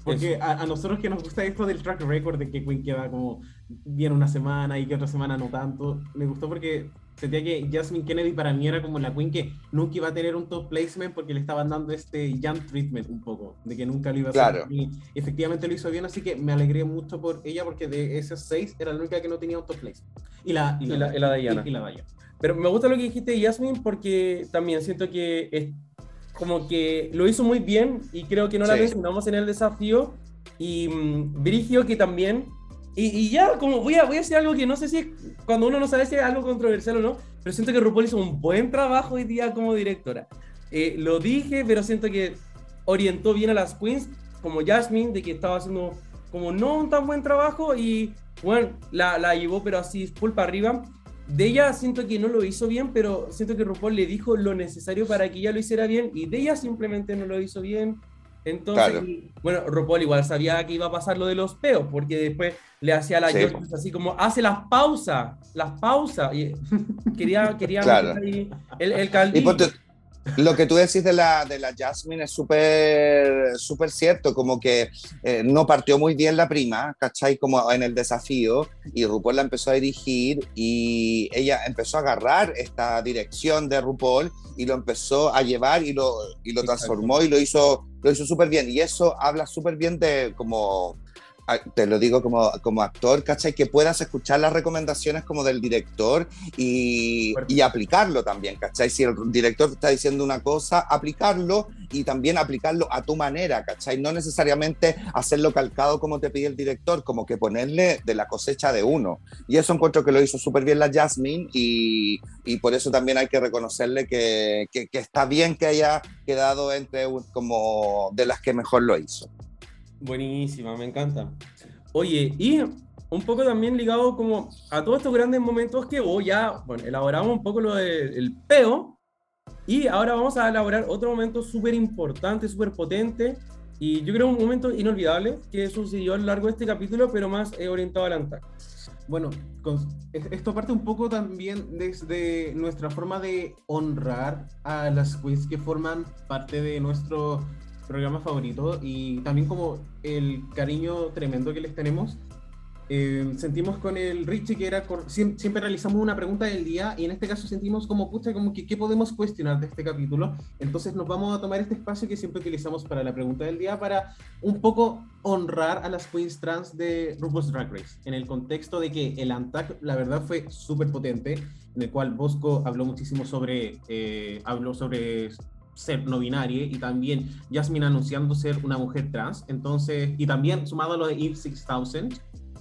Porque a, a nosotros que nos gusta esto del track record, de que Queen queda como bien una semana y que otra semana no tanto, me gustó porque sentía que Jasmine Kennedy para mí era como la Queen que nunca iba a tener un top placement porque le estaban dando este young treatment un poco, de que nunca lo iba a hacer. Claro. Y efectivamente lo hizo bien, así que me alegré mucho por ella porque de esas seis era la única que no tenía un top placement. Y la, Y la- y la Diana. Y, y la Diana. Pero me gusta lo que dijiste, Yasmin, porque también siento que es como que lo hizo muy bien y creo que no la Sí. mencionamos en el desafío. Y mm, Brigio que también. Y, ya, como voy a, voy a decir algo que no sé si cuando uno no sabe si es algo controversial o no, pero siento que RuPaul hizo un buen trabajo hoy día como directora. Eh, lo dije, pero siento que orientó bien a las queens, como Jasmine, de que estaba haciendo como no un tan buen trabajo y bueno, la, la llevó pero así full para arriba. De ella siento que no lo hizo bien, pero siento que RuPaul le dijo lo necesario para que ella lo hiciera bien y de ella simplemente no lo hizo bien. Entonces, Claro. bueno, RuPaul igual sabía que iba a pasar lo de los peos, porque después le hacía a la Sí. George así como, hace las pausas, las pausas. Y quería, quería Claro. el, el Y caldillo. ponte- lo que tú decís de la, de la Jasmine es súper súper cierto, como que eh, no partió muy bien la prima, ¿cachai? Como en el desafío, y RuPaul la empezó a dirigir y ella empezó a agarrar esta dirección de RuPaul y lo empezó a llevar y lo, y lo transformó y lo hizo, lo hizo súper bien. Y eso habla súper bien de como te lo digo como, como actor, ¿cachai? Que puedas escuchar las recomendaciones como del director y, y aplicarlo también, ¿cachai? Si el director te está diciendo una cosa, aplicarlo y también aplicarlo a tu manera, ¿cachai? No necesariamente hacerlo calcado como te pide el director, como que ponerle de la cosecha de uno. Y eso encuentro que lo hizo súper bien la Jasmine y, y por eso también hay que reconocerle que, que- que está bien que haya quedado entre como de las que mejor lo hizo. Buenísima, me encanta. Oye, y un poco también ligado como a todos estos grandes momentos que hubo, ya, bueno, elaboramos un poco lo del peo, y ahora vamos a elaborar otro momento súper importante, súper potente, y yo creo un momento inolvidable que sucedió a lo largo de este capítulo, pero más eh, orientado al ANTAC. Bueno, con- es- esto parte un poco también desde nuestra forma de honrar a las queens que forman parte de nuestro programa favorito y también como el cariño tremendo que les tenemos. eh, sentimos con el Richie que era siempre, realizamos una pregunta del día y en este caso sentimos como pucha como que qué podemos cuestionar de este capítulo entonces nos vamos a tomar este espacio que siempre utilizamos para la pregunta del día para un poco honrar a las queens trans de RuPaul's Drag Race en el contexto de que el ANTAC la verdad fue súper potente en el cual Bosco habló muchísimo sobre eh, habló sobre ser no binaria y también Jasmine anunciando ser una mujer trans entonces y también sumado a lo de Eve 6000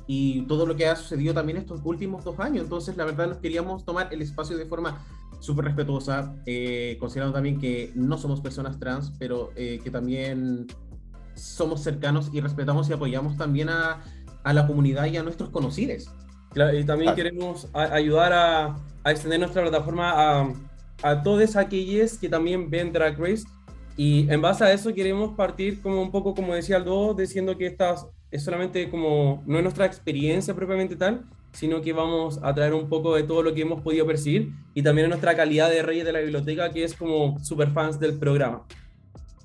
y todo lo que ha sucedido también estos últimos dos años. Entonces, la verdad, nos queríamos tomar el espacio de forma súper respetuosa, eh, considerando también que no somos personas trans, pero eh, que también somos cercanos y respetamos y apoyamos también a, a la comunidad y a nuestros conocidos. Claro, y también Ah. queremos a- ayudar a, a extender nuestra plataforma a, a todos aquellos que también ven Drag Race. Y en base a eso queremos partir como un poco, como decía Aldo, diciendo que esta es solamente como, no es nuestra experiencia propiamente tal, sino que vamos a traer un poco de todo lo que hemos podido percibir y también nuestra calidad de reyes de la biblioteca, que es como super fans del programa.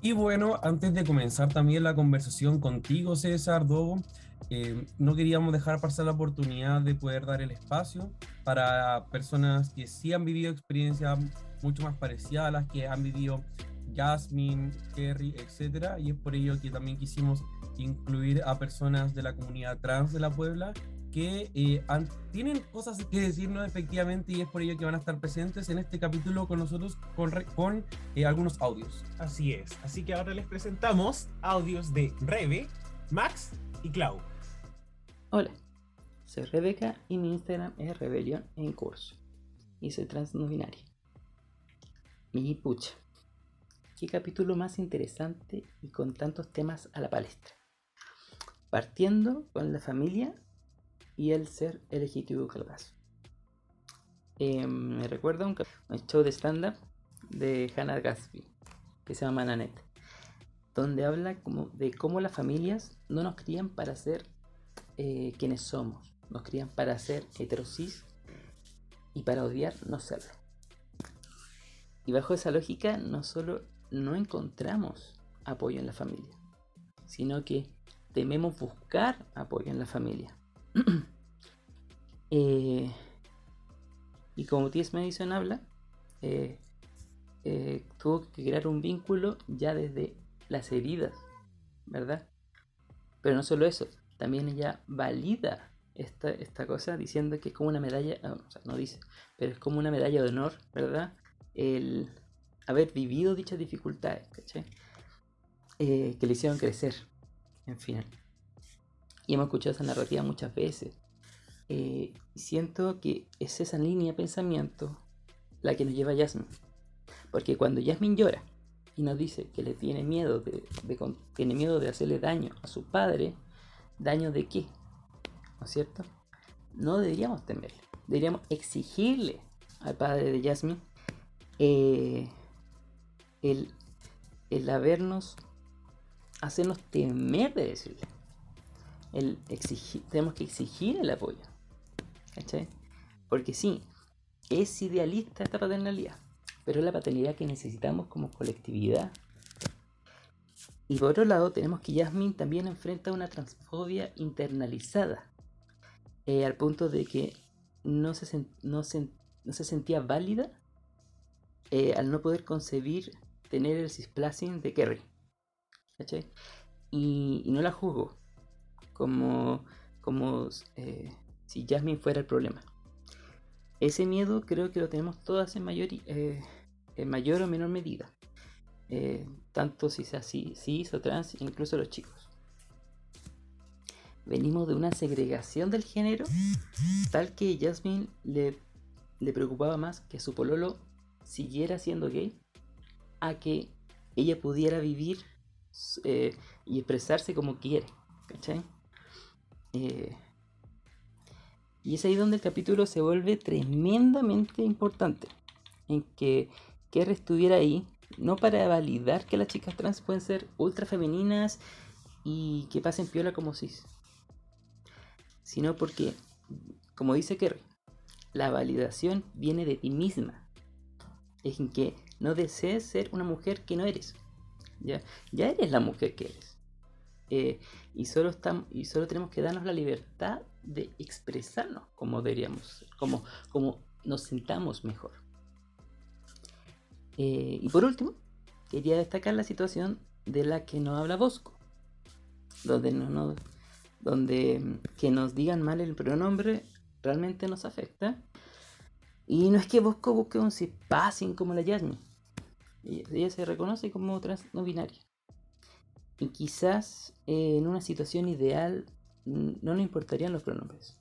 Y bueno, antes de comenzar también la conversación contigo, César, Dogo, eh, no queríamos dejar pasar la oportunidad de poder dar el espacio para personas que sí han vivido experiencias mucho más parecidas a las que han vivido Jasmine, Kerry, etcétera, y es por ello que también quisimos incluir a personas de la comunidad trans de la Puebla que eh, han- tienen cosas que decirnos efectivamente y es por ello que van a estar presentes en este capítulo con nosotros con, re- con eh, algunos audios. Así es. Así que ahora les presentamos audios de Rebe, Max y Clau. Hola, soy Rebeca y mi Instagram es Rebelión en curso. Y soy trans no binaria. Mi pucha, qué capítulo más interesante y con tantos temas a la palestra. Partiendo con la familia y el ser LGTB calgazo. Eh, me recuerda un, un show de stand-up de Hannah Gatsby que se llama Nanette, donde habla como de cómo las familias no nos crían para ser eh, quienes somos. Nos crían para ser heterosis y para odiar no serlo. Y bajo esa lógica no solo no encontramos apoyo en la familia, sino que tememos buscar apoyo en la familia. Eh, y como T.S. Madison habla, eh, eh, tuvo que crear un vínculo ya desde las heridas, ¿verdad? Pero no solo eso, también ella valida esta, esta cosa diciendo que es como una medalla, ah, o sea, no dice, pero es como una medalla de honor, ¿verdad? El haber vivido dichas dificultades, ¿cachai? Eh, que le hicieron crecer, en final. Y hemos escuchado esa narrativa muchas veces. Eh, siento que es esa línea de pensamiento la que nos lleva a Jasmine. Porque cuando Jasmine llora y nos dice que le tiene miedo de, de con- tiene miedo de hacerle daño a su padre, ¿daño de qué? ¿No es cierto? No deberíamos temerle. Deberíamos exigirle al padre de Jasmine eh, el, el habernos, hacernos temer de decirle. El exigir, tenemos que exigir el apoyo. Porque sí, es idealista esta paternalidad, pero es la paternidad que necesitamos como colectividad. Y por otro lado, tenemos que Jasmine también enfrenta una transfobia internalizada, eh, al punto de que no se, no se sentía válida eh, al no poder concebir tener el cisplacing de Kerry. ¿Cachai? Y, no la juzgo como, como eh, si Jasmine fuera el problema. Ese miedo creo que lo tenemos todas en mayor, eh, en mayor o menor medida. Tanto si sea así, cis o trans, incluso los chicos. Venimos de una segregación del género tal que Jasmine le, le preocupaba más que su pololo siguiera siendo gay a que ella pudiera vivir eh, y expresarse como quiere. ¿Cachai? Eh, y es ahí donde el capítulo se vuelve tremendamente importante. En que Kerry estuviera ahí, no para validar que las chicas trans pueden ser ultra femeninas y que pasen piola como cis, sino porque, como dice Kerry, la validación viene de ti misma. Es en que no desees ser una mujer que no eres. Ya, ya eres la mujer que eres. eh, y, solo estamos, y solo tenemos que darnos la libertad de expresarnos como deberíamos, como, como nos sintamos mejor. Eh, y por último, quería destacar la situación de la que no habla Bosco, donde, no, donde mm, que nos digan mal el pronombre realmente nos afecta. Y no es que Bosco busque un passing como la Jasmine. Ella, se reconoce como trans no binaria. Y quizás eh, en una situación ideal mm, no le importarían los pronombres.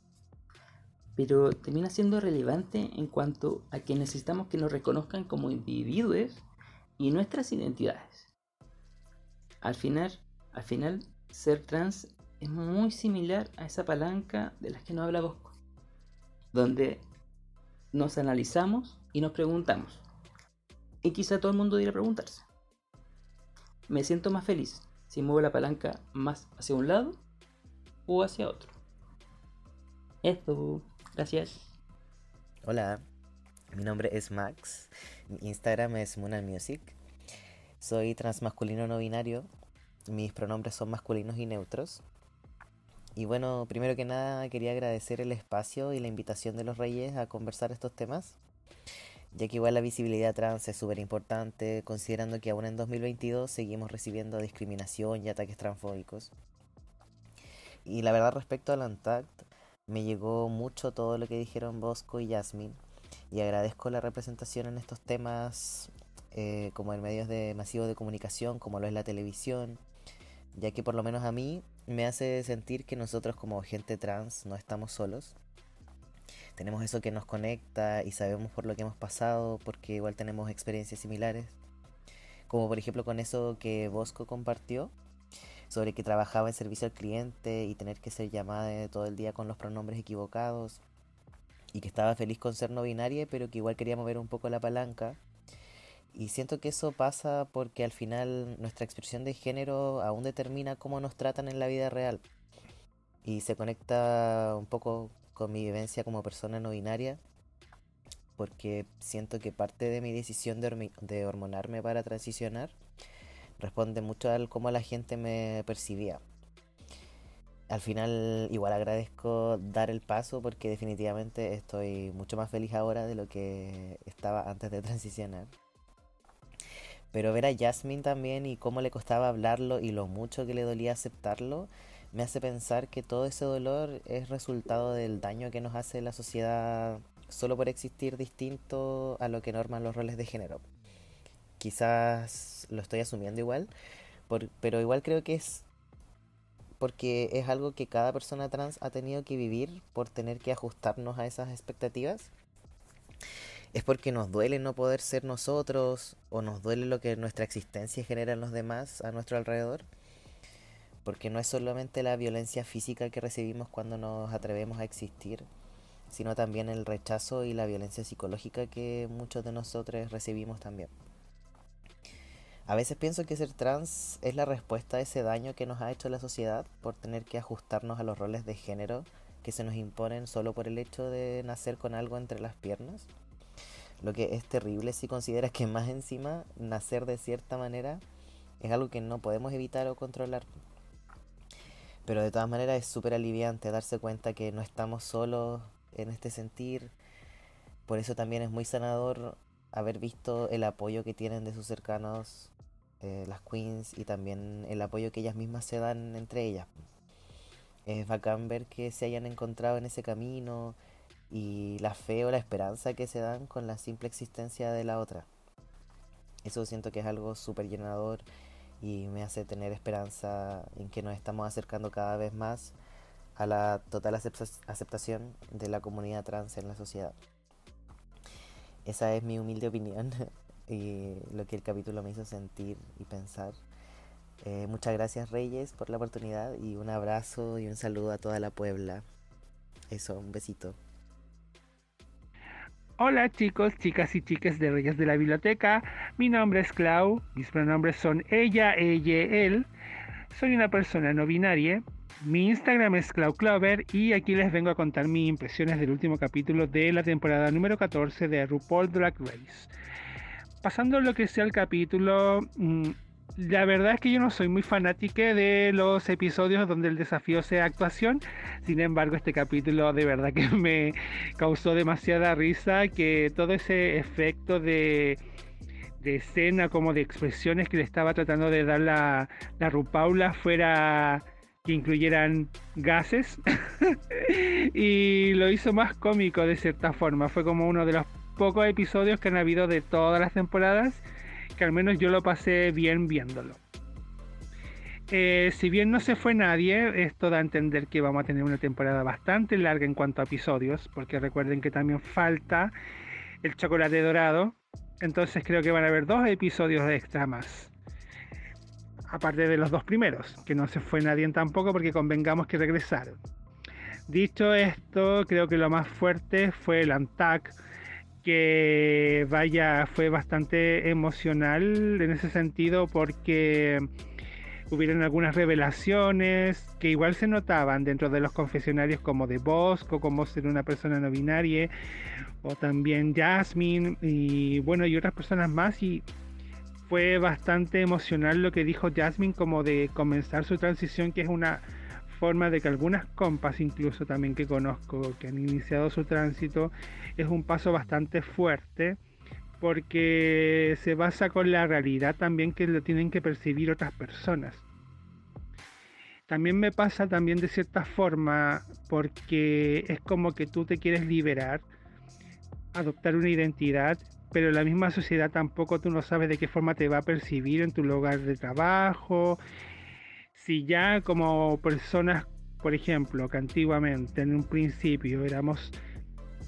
Pero termina siendo relevante en cuanto a que necesitamos que nos reconozcan como individuos y nuestras identidades. Al final, al final, ser trans es muy similar a esa palanca de las que no habla Bosco, donde nos analizamos y nos preguntamos. Y quizá todo el mundo diría preguntarse. ¿Me siento más feliz si muevo la palanca más hacia un lado o hacia otro? Esto, gracias. Hola, mi nombre es Max, mi Instagram es Muna Music. Soy transmasculino no binario, mis pronombres son masculinos y neutros. Y bueno, primero que nada quería agradecer el espacio y la invitación de los Reyes a conversar estos temas, ya que igual la visibilidad trans es súper importante, considerando que aún en 2022 seguimos recibiendo discriminación y ataques transfóbicos. Y la verdad respecto al ANTACT, me llegó mucho todo lo que dijeron Bosco y Yasmin, y agradezco la representación en estos temas eh, como en medios de masivos de comunicación, como lo es la televisión, ya que por lo menos a mí me hace sentir que nosotros como gente trans no estamos solos. Tenemos eso que nos conecta y sabemos por lo que hemos pasado porque igual tenemos experiencias similares. Como por ejemplo con eso que Bosco compartió sobre que trabajaba en servicio al cliente y tener que ser llamada todo el día con los pronombres equivocados y que estaba feliz con ser no binaria pero que igual quería mover un poco la palanca y siento que eso pasa porque al final nuestra expresión de género aún determina cómo nos tratan en la vida real. Y se conecta un poco con mi vivencia como persona no binaria, porque siento que parte de mi decisión de, de hormonarme para transicionar responde mucho al cómo la gente me percibía. Al final igual agradezco dar el paso porque definitivamente estoy mucho más feliz ahora de lo que estaba antes de transicionar. Pero ver a Jasmine también y cómo le costaba hablarlo y lo mucho que le dolía aceptarlo, me hace pensar que todo ese dolor es resultado del daño que nos hace la sociedad solo por existir distinto a lo que norman los roles de género. Quizás lo estoy asumiendo igual, pero igual creo que es porque es algo que cada persona trans ha tenido que vivir por tener que ajustarnos a esas expectativas es porque nos duele no poder ser nosotros o nos duele lo que nuestra existencia genera en los demás a nuestro alrededor. Porque no es solamente la violencia física que recibimos cuando nos atrevemos a existir, sino también el rechazo y la violencia psicológica que muchos de nosotros recibimos también. A veces pienso que ser trans es la respuesta a ese daño que nos ha hecho la sociedad por tener que ajustarnos a los roles de género que se nos imponen solo por el hecho de nacer con algo entre las piernas. Lo que es terrible si consideras que más encima nacer de cierta manera es algo que no podemos evitar o controlar. Pero de todas maneras es súper aliviante darse cuenta que no estamos solos en este sentir. Por eso también es muy sanador haber visto el apoyo que tienen de sus cercanos eh, las queens y también el apoyo que ellas mismas se dan entre ellas. Es bacán ver que se hayan encontrado en ese camino, y la fe o la esperanza que se dan con la simple existencia de la otra. Eso siento que es algo súper llenador y me hace tener esperanza en que nos estamos acercando cada vez más a la total aceptación de la comunidad trans en la sociedad. Esa es mi humilde opinión y lo que el capítulo me hizo sentir y pensar. Eh, muchas gracias Reyes por la oportunidad y un abrazo y un saludo a toda la Puebla. Eso, un besito. Hola chicos, chicas y chicas de Reyes de la Biblioteca. Mi nombre es Clau, mis pronombres son ella, ella, él. Soy una persona no binaria. Mi Instagram es ClauClover y aquí les vengo a contar mis impresiones del último capítulo de la temporada número 14 de RuPaul Drag Race. Pasando lo que sea el capítulo, mm, la verdad es que yo no soy muy fanática de los episodios donde el desafío sea actuación. Sin embargo, este capítulo de verdad que me causó demasiada risa, que todo ese efecto de, de escena, como de expresiones que le estaba tratando de dar la, la Rupaula fuera que incluyeran gases y lo hizo más cómico de cierta forma. Fue como uno de los pocos episodios que han habido de todas las temporadas que al menos yo lo pasé bien viéndolo. Eh, si bien no se fue nadie, esto da a entender que vamos a tener una temporada bastante larga en cuanto a episodios, porque recuerden que también falta el chocolate dorado, entonces creo que van a haber dos episodios extra más. Aparte de los dos primeros, que no se fue nadie tampoco porque convengamos que regresaron. Dicho esto, creo que lo más fuerte fue el Antac que vaya, fue bastante emocional en ese sentido porque hubieron algunas revelaciones que igual se notaban dentro de los confesionarios como de Bosco, como ser una persona no binaria, o también Jasmine y bueno, y otras personas más y fue bastante emocional lo que dijo Jasmine como de comenzar su transición que es una de que algunas compas incluso también que conozco que han iniciado su tránsito es un paso bastante fuerte porque se basa con la realidad también que lo tienen que percibir otras personas. También me pasa también de cierta forma porque es como que tú te quieres liberar, adoptar una identidad, pero la misma sociedad tampoco tú no sabes de qué forma te va a percibir en tu lugar de trabajo. Si ya como personas, por ejemplo, que antiguamente en un principio éramos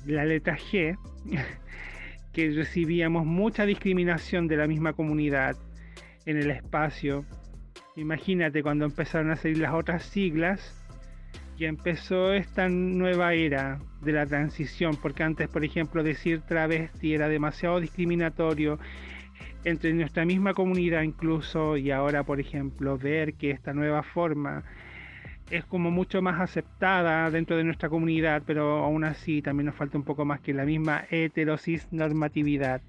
la letra G, que recibíamos mucha discriminación de la misma comunidad en el espacio. Imagínate cuando empezaron a salir las otras siglas y empezó esta nueva era de la transición, porque antes, por ejemplo, decir travesti era demasiado discriminatorio entre nuestra misma comunidad incluso, y ahora, por ejemplo, ver que esta nueva forma es como mucho más aceptada dentro de nuestra comunidad, pero aún así también nos falta un poco más que la misma heterosis normatividad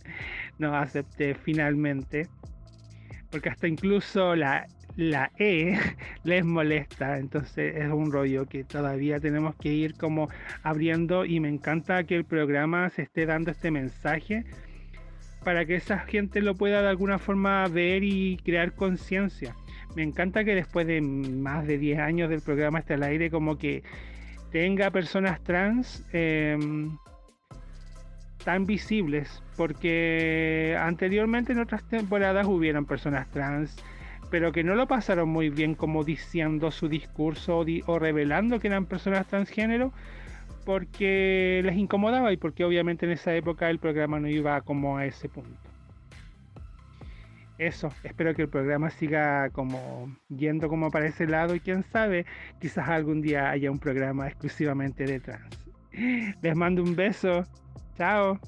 nos acepte finalmente. Porque hasta incluso la, la E les molesta, entonces es un rollo que todavía tenemos que ir como abriendo y me encanta que el programa se esté dando este mensaje para que esa gente lo pueda de alguna forma ver y crear conciencia. Me encanta que después de más de 10 años del programa hasta el aire, como que tenga personas trans em, tan visibles, porque anteriormente en otras temporadas hubieron personas trans, pero que no lo pasaron muy bien como diciendo su discurso o revelando que eran personas transgénero, porque les incomodaba y porque obviamente en esa época el programa no iba como a ese punto eso, espero que el programa siga como yendo como para ese lado y quién sabe, quizás algún día haya un programa exclusivamente de trans. Les mando un beso. Chao.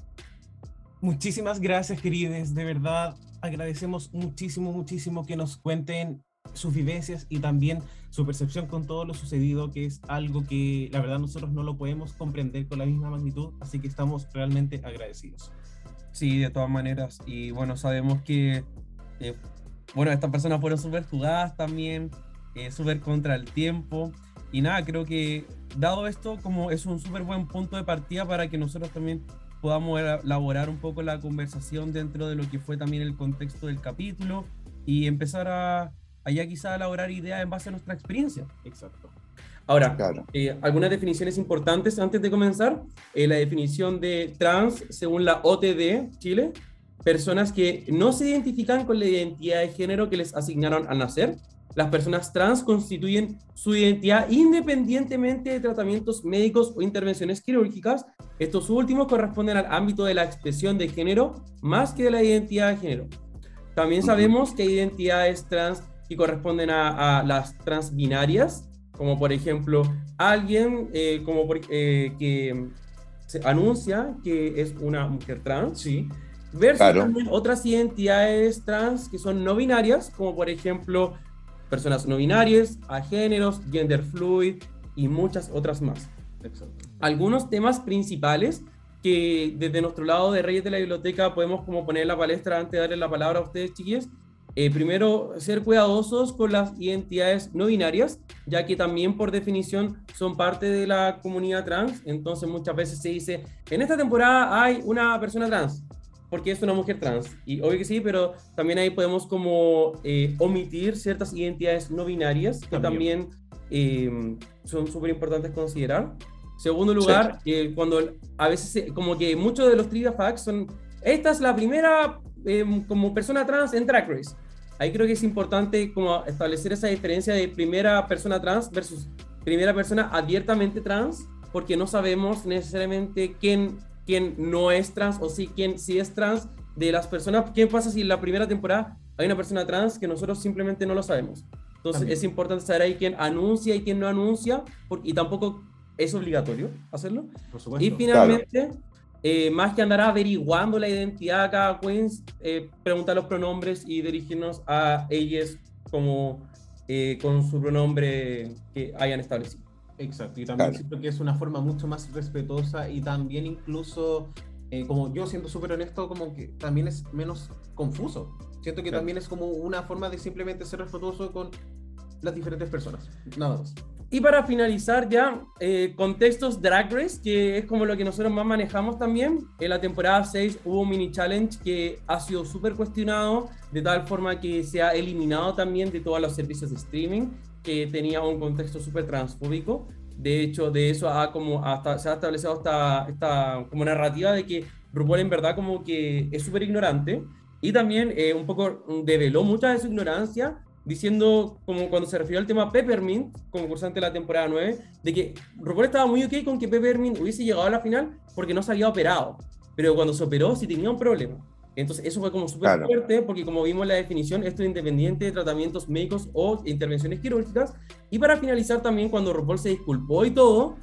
Muchísimas gracias, queridos. De verdad, agradecemos muchísimo, muchísimo que nos cuenten sus vivencias y también su percepción con todo lo sucedido, que es algo que la verdad nosotros no lo podemos comprender con la misma magnitud, así que estamos realmente agradecidos. Sí, de todas maneras. Y bueno, sabemos que eh, bueno, estas personas fueron súper jugadas también, eh, súper contra el tiempo. Y nada, creo que dado esto, como es un súper buen punto de partida para que nosotros también podamos elaborar un poco la conversación dentro de lo que fue también el contexto del capítulo y empezar a, allá quizá elaborar ideas en base a nuestra experiencia. Exacto. Ahora, eh, algunas definiciones importantes antes de comenzar. la definición de trans según la OTD Chile personas que no se identifican con la identidad de género que les asignaron al nacer. Las personas trans constituyen su identidad independientemente de tratamientos médicos o intervenciones quirúrgicas. Estos últimos corresponden al ámbito de la expresión de género más que de la identidad de género. También sabemos que hay identidades trans que corresponden a, las transbinarias, como por ejemplo alguien eh, como eh, que se anuncia que es una mujer trans, ¿sí? versus también otras identidades trans que son no binarias, como por ejemplo personas no binarias, agéneros, gender fluid y muchas otras más. Algunos temas principales que desde nuestro lado de Reyes de la Biblioteca podemos como poner la palestra antes de darle la palabra a ustedes, chiquillos, eh, primero, ser cuidadosos con las identidades no binarias, ya que también por definición son parte de la comunidad trans. Entonces muchas veces se dice, en esta temporada hay una persona trans, porque es una mujer trans. Y obvio que sí, pero también ahí podemos como eh, omitir ciertas identidades no binarias que también, eh, son súper importantes considerar. Segundo lugar, eh, cuando a veces como que muchos de los trivia facts son, esta es la primera eh, como persona trans en Drag Race. Ahí creo que es importante como establecer esa diferencia de primera persona trans versus primera persona abiertamente trans, porque no sabemos necesariamente quién, quién no es trans o sí quién sí es trans de las personas. ¿Qué pasa si en la primera temporada hay una persona trans que nosotros simplemente no lo sabemos? Entonces También. es importante saber ahí quién anuncia y quién no anuncia, porque, y tampoco es obligatorio hacerlo. Por supuesto. Y finalmente, eh, más que andar averiguando la identidad de cada queen, eh, preguntar los pronombres y dirigirnos a ellas como eh, con su pronombre que hayan establecido. Exacto, y también Claro. siento que es una forma mucho más respetuosa y también incluso, eh, como yo siendo súper honesto, como que también es menos confuso. Siento que Claro. también es como una forma de simplemente ser respetuoso con las diferentes personas. Nada más. Y para finalizar ya, eh, contextos Drag Race, que es como lo que nosotros más manejamos también. En la temporada 6 hubo un mini challenge que ha sido súper cuestionado, de tal forma que se ha eliminado también de todos los servicios de streaming, que tenía un contexto súper transfóbico. De hecho, de eso ha como hasta, se ha establecido esta, esta como narrativa de que RuPaul en verdad como que es súper ignorante y también eh, un poco develó mucha de su ignorancia diciendo, como cuando se refirió al tema Peppermint, concursante de la temporada 9, de que RuPaul estaba muy ok con que Peppermint hubiese llegado a la final porque no se había operado, pero cuando se operó sí tenía un problema. Entonces eso fue como súper Claro. fuerte porque como vimos la definición, esto es independiente de tratamientos médicos o intervenciones quirúrgicas. Y para finalizar también, cuando RuPaul se disculpó y todo,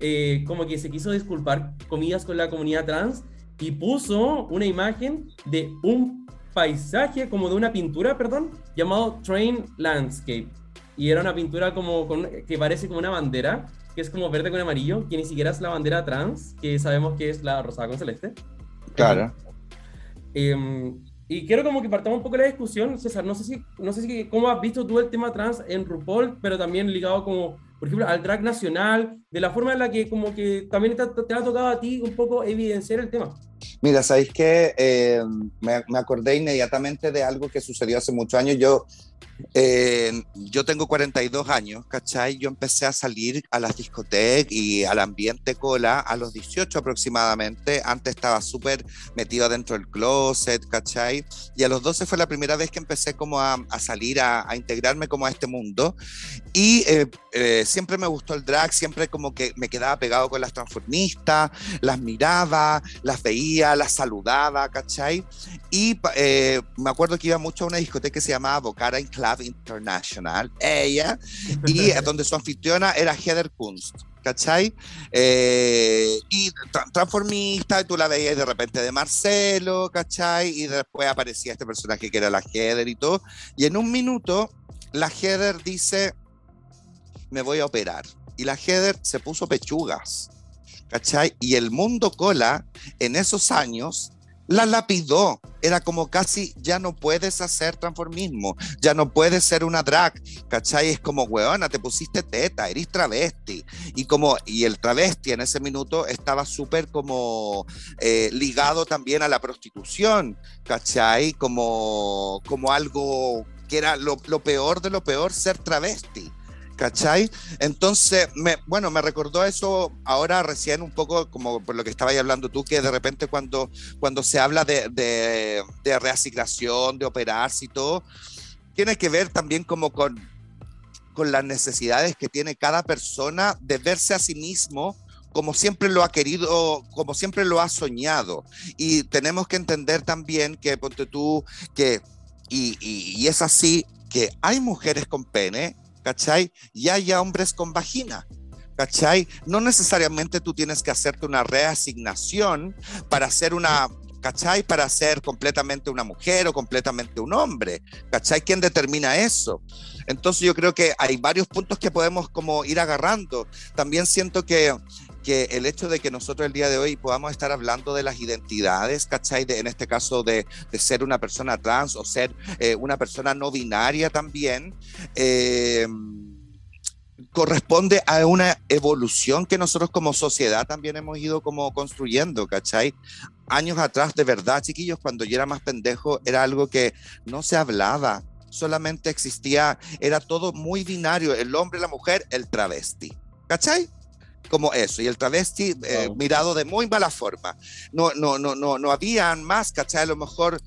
eh, como que se quiso disculpar, comillas, con la comunidad trans y puso una imagen de un paisaje, como de una pintura, perdón, llamado Train Landscape. Y era una pintura como con- que parece como una bandera, que es como verde con amarillo, que ni siquiera es la bandera trans, que sabemos que es la rosada con celeste. Claro. Eh, y quiero como que partamos un poco de la discusión, César, no sé si, no sé si cómo has visto tú el tema trans en RuPaul, pero también ligado como, por ejemplo, al drag nacional, de la forma en la que como que también te, te ha tocado a ti un poco evidenciar el tema. Mira, ¿sabéis qué? Eh, me, me acordé inmediatamente de algo que sucedió hace muchos años. Yo, eh, yo tengo 42 años, ¿cachai? Yo empecé a salir a las discotecas y al ambiente cola a los 18 aproximadamente. Antes estaba súper metido dentro del closet, ¿cachai? Y a los 12 fue la primera vez que empecé como a, a salir, a, a integrarme como a este mundo. Y eh, eh, siempre me gustó el drag, siempre como que me quedaba pegado con las transformistas, las miraba, las veía, las saludaba, ¿cachai? Y eh, me acuerdo que iba mucho a una discoteca que se llamaba Bocara in Club International, ella, y donde su anfitriona era Heather Kunst. ¿Cachai? Eh, y tra- transformista, y tú la veías de repente de Marcelo, ¿cachai? Y después aparecía este personaje que era la Heather y todo. Y en un minuto, la Heather dice, me voy a operar. Y la Heather se puso pechugas, ¿cachai? Y el mundo cola en esos años la lapidó. Era como casi, ya no puedes hacer transformismo, ya no puedes ser una drag, ¿cachai? Es como, weona, te pusiste teta, eres travesti. Y como, y el travesti en ese minuto estaba súper como eh, ligado también a la prostitución, ¿cachai? Como, como algo que era lo, lo peor de lo peor ser travesti. ¿Cachai? Entonces, me, bueno, me recordó eso ahora recién un poco como por lo que estabas hablando tú, que de repente cuando, cuando se habla de, de, de reasignación, de operarse y todo, tiene que ver también como con, con las necesidades que tiene cada persona de verse a sí mismo como siempre lo ha querido, como siempre lo ha soñado. Y tenemos que entender también que, ponte tú, que, y, y, y es así, que hay mujeres con pene, ¿cachai? Y hay hombres con vagina. ¿Cachai? No necesariamente tú tienes que hacerte una reasignación para ser una, ¿cachai? Para ser completamente una mujer o completamente un hombre. ¿Cachai? ¿Quién determina eso? Entonces yo creo que hay varios puntos que podemos como ir agarrando. También siento que, que el hecho de que nosotros el día de hoy podamos estar hablando de las identidades, ¿cachai? De, en este caso de, ser una persona trans o ser eh, una persona no binaria también, eh, corresponde a una evolución que nosotros como sociedad también hemos ido como construyendo, ¿cachai? Años atrás, de verdad, chiquillos, cuando yo era más pendejo, era algo que no se hablaba, solamente existía, era todo muy binario, el hombre, la mujer, el travesti, ¿cachai? Como eso, y el travesti eh, Wow. mirado de muy mala forma. No, no, no, no, no habían más, ¿cachai? A lo mejor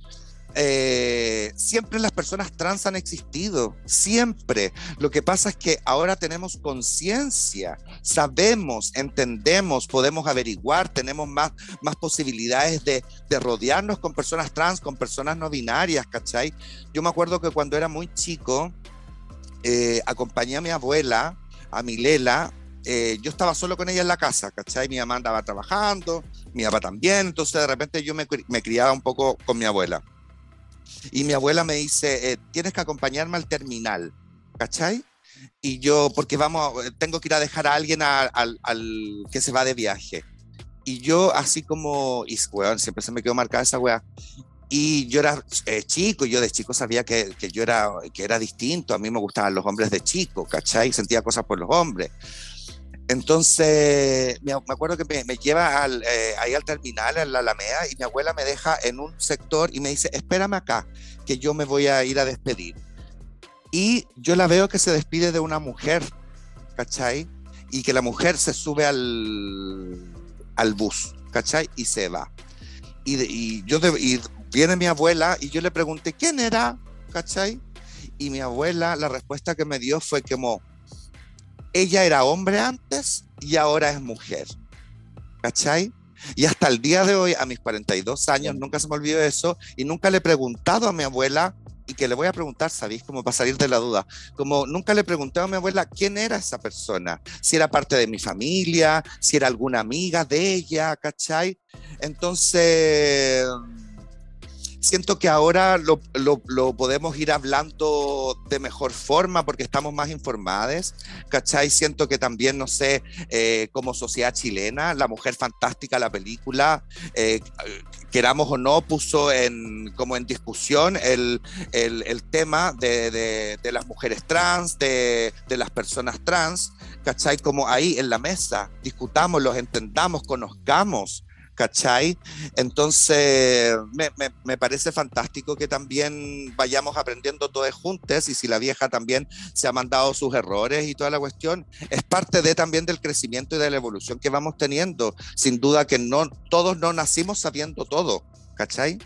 eh, siempre las personas trans han existido, siempre. Lo que pasa es que ahora tenemos conciencia, sabemos, entendemos, podemos averiguar, tenemos más, más posibilidades de, de rodearnos con personas trans, con personas no binarias, ¿cachai? Yo me acuerdo que cuando era muy chico, eh, acompañé a mi abuela, a Milela, eh, yo estaba solo con ella en la casa, ¿cachai? Mi mamá andaba trabajando, mi papá también, entonces de repente yo me, me criaba un poco con mi abuela. Y mi abuela me dice, eh, tienes que acompañarme al terminal, ¿cachai? Y yo, porque vamos, a- tengo que ir a dejar a alguien a- al, al que se va de viaje. Y yo así como, y weón, siempre se me quedó marcada esa weá. Y yo era eh, chico, yo de chico sabía que, que yo era, que era distinto, a mí me gustaban los hombres de chico, ¿cachai? Sentía cosas por los hombres. Entonces, me, acuerdo que me, lleva al, eh, ahí al terminal, en la Alameda, y mi abuela me deja en un sector y me dice, espérame acá, que yo me voy a ir a despedir. Y yo la veo que se despide de una mujer, ¿cachai? Y que la mujer se sube al, al bus, ¿cachai? Y se va. Y, y yo de- y viene mi abuela y yo le pregunté, ¿quién era? ¿Cachai? Y mi abuela, la respuesta que me dio fue como, ella era hombre antes y ahora es mujer. ¿Cachai? Y hasta el día de hoy, a mis 42 años, nunca se me olvidó eso y nunca le he preguntado a mi abuela y que le voy a preguntar, ¿sabéis? Como para salir de la duda. Como nunca le pregunté a mi abuela quién era esa persona, si era parte de mi familia, si era alguna amiga de ella, ¿cachai? Entonces, siento que ahora lo, lo- lo podemos ir hablando de mejor forma porque estamos más informados, ¿cachai? Siento que también, no sé, eh, como sociedad chilena, La Mujer Fantástica, la película, eh, queramos o no, puso en, como en discusión el, el- el tema de, de- de las mujeres trans, de, de las personas trans, ¿cachai? Como ahí en la mesa, discutamos, los entendamos, conozcamos. ¿Cachai? Entonces, me, me- me parece fantástico que también vayamos aprendiendo todos juntos y si la vieja también se ha mandado sus errores y toda la cuestión, es parte de también del crecimiento y de la evolución que vamos teniendo. Sin duda que no, todos no nacimos sabiendo todo, ¿cachai?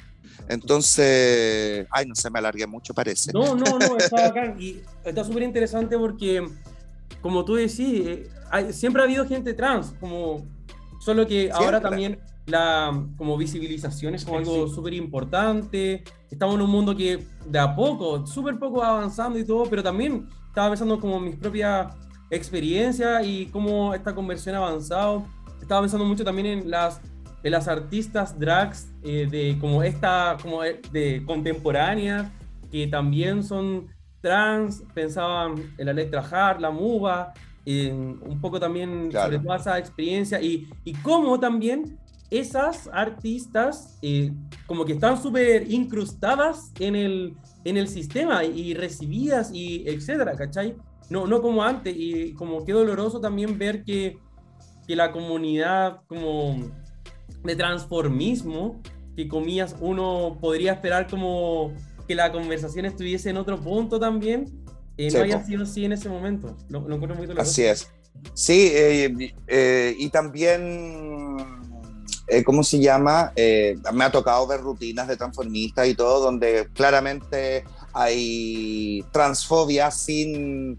Entonces, ay, no se me alargué mucho, parece. No, no, no, está. Y está súper interesante porque, como tú decís, eh, hay- siempre ha habido gente trans, como, solo que ahora Siempre. también la como visibilización es como algo sí. súper importante. Estamos en un mundo que de a poco, súper poco va avanzando y todo, pero también estaba pensando como mis propias experiencias y cómo esta conversión ha avanzado. Estaba pensando mucho también en las, en las artistas drags eh, de como esta, como de, de contemporáneas, que también son trans, pensaban en la letra Hart, la Muba, en un poco también Claro. sobre toda esa experiencia y, y cómo también esas artistas eh, como que están súper incrustadas en el, en el sistema y recibidas y etcétera, ¿cachai? No, no como antes y como qué doloroso también ver que, que la comunidad como de transformismo, que comillas uno podría esperar como que la conversación estuviese en otro punto también, eh, no haya sido así en ese momento. Lo, lo encuentro muy doloroso. Así es. Sí, eh, eh, y también, eh, ¿cómo se llama? Eh, me ha tocado ver rutinas de transformistas y todo, donde claramente hay transfobia sin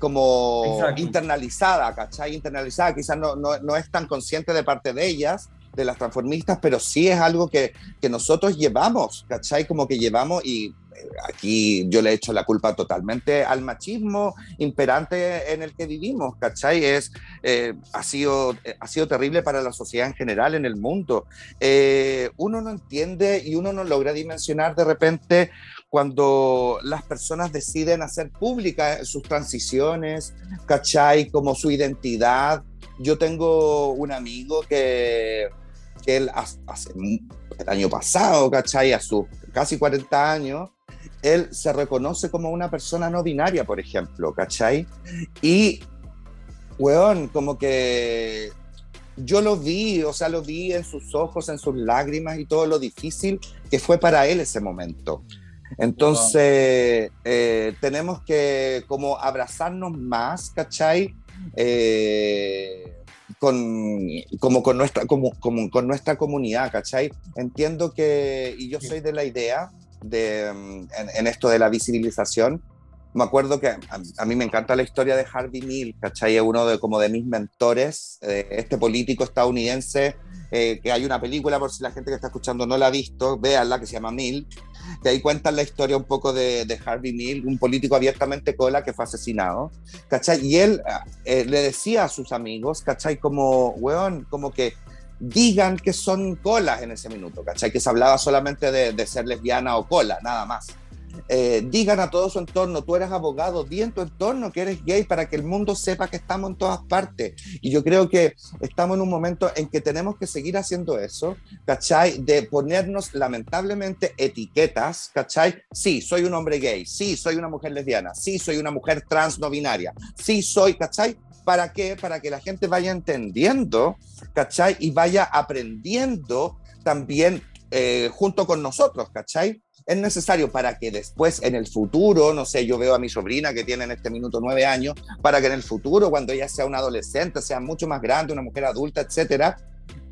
como Exacto. internalizada, ¿cachai? Internalizada, quizás no, no, no es tan consciente de parte de ellas, de las transformistas, pero sí es algo que, que nosotros llevamos, ¿cachai? Como que llevamos y aquí yo le echo la culpa totalmente al machismo imperante en el que vivimos, ¿cachai? Es, eh, ha, sido, eh, ha sido terrible para la sociedad en general, en el mundo. Eh, uno no entiende y uno no logra dimensionar de repente cuando las personas deciden hacer públicas sus transiciones, ¿cachai? Como su identidad. yo tengo un amigo que, que él hace, el año pasado, ¿cachai? A sus casi 40 años, él se reconoce como una persona no binaria, por ejemplo, ¿cachai? Y, weón, como que yo lo vi, o sea, lo vi en sus ojos, en sus lágrimas y todo lo difícil que fue para él ese momento. Entonces, eh, tenemos que como abrazarnos más, ¿cachai? Eh, con, como con nuestra, como, como con nuestra comunidad, ¿cachai? Entiendo que, y yo soy de la idea de, mm, en, esto de la visibilización, me acuerdo que a, mí me encanta la historia de Harvey Milk, ¿cachai? Es uno de, como de mis mentores, eh, este político estadounidense, eh, que hay una película, por si la gente que está escuchando no la ha visto, véanla, que se llama Milk, que ahí cuentan la historia un poco de, de Harvey Milk, un político abiertamente cola que fue asesinado, ¿cachai? Y él eh, le decía a sus amigos, ¿cachai? Como, weón, como que digan que son colas en ese minuto, ¿cachai? Que se hablaba solamente de, de ser lesbiana o cola, nada más. Eh, digan a todo su entorno, tú eres abogado, di en tu entorno que eres gay para que el mundo sepa que estamos en todas partes. Y yo creo que estamos en un momento en que tenemos que seguir haciendo eso, ¿cachai? De ponernos lamentablemente etiquetas, ¿cachai? Sí, soy un hombre gay, sí, soy una mujer lesbiana, sí, soy una mujer trans no binaria, sí, soy, ¿cachai? ¿Para qué? Para que la gente vaya entendiendo, ¿cachai? Y vaya aprendiendo también eh, junto con nosotros, ¿cachai? Es necesario para que después, en el futuro, no sé, yo veo a mi sobrina que tiene en este minuto nueve años, para que en el futuro, cuando ella sea una adolescente, sea mucho más grande, una mujer adulta, etcétera,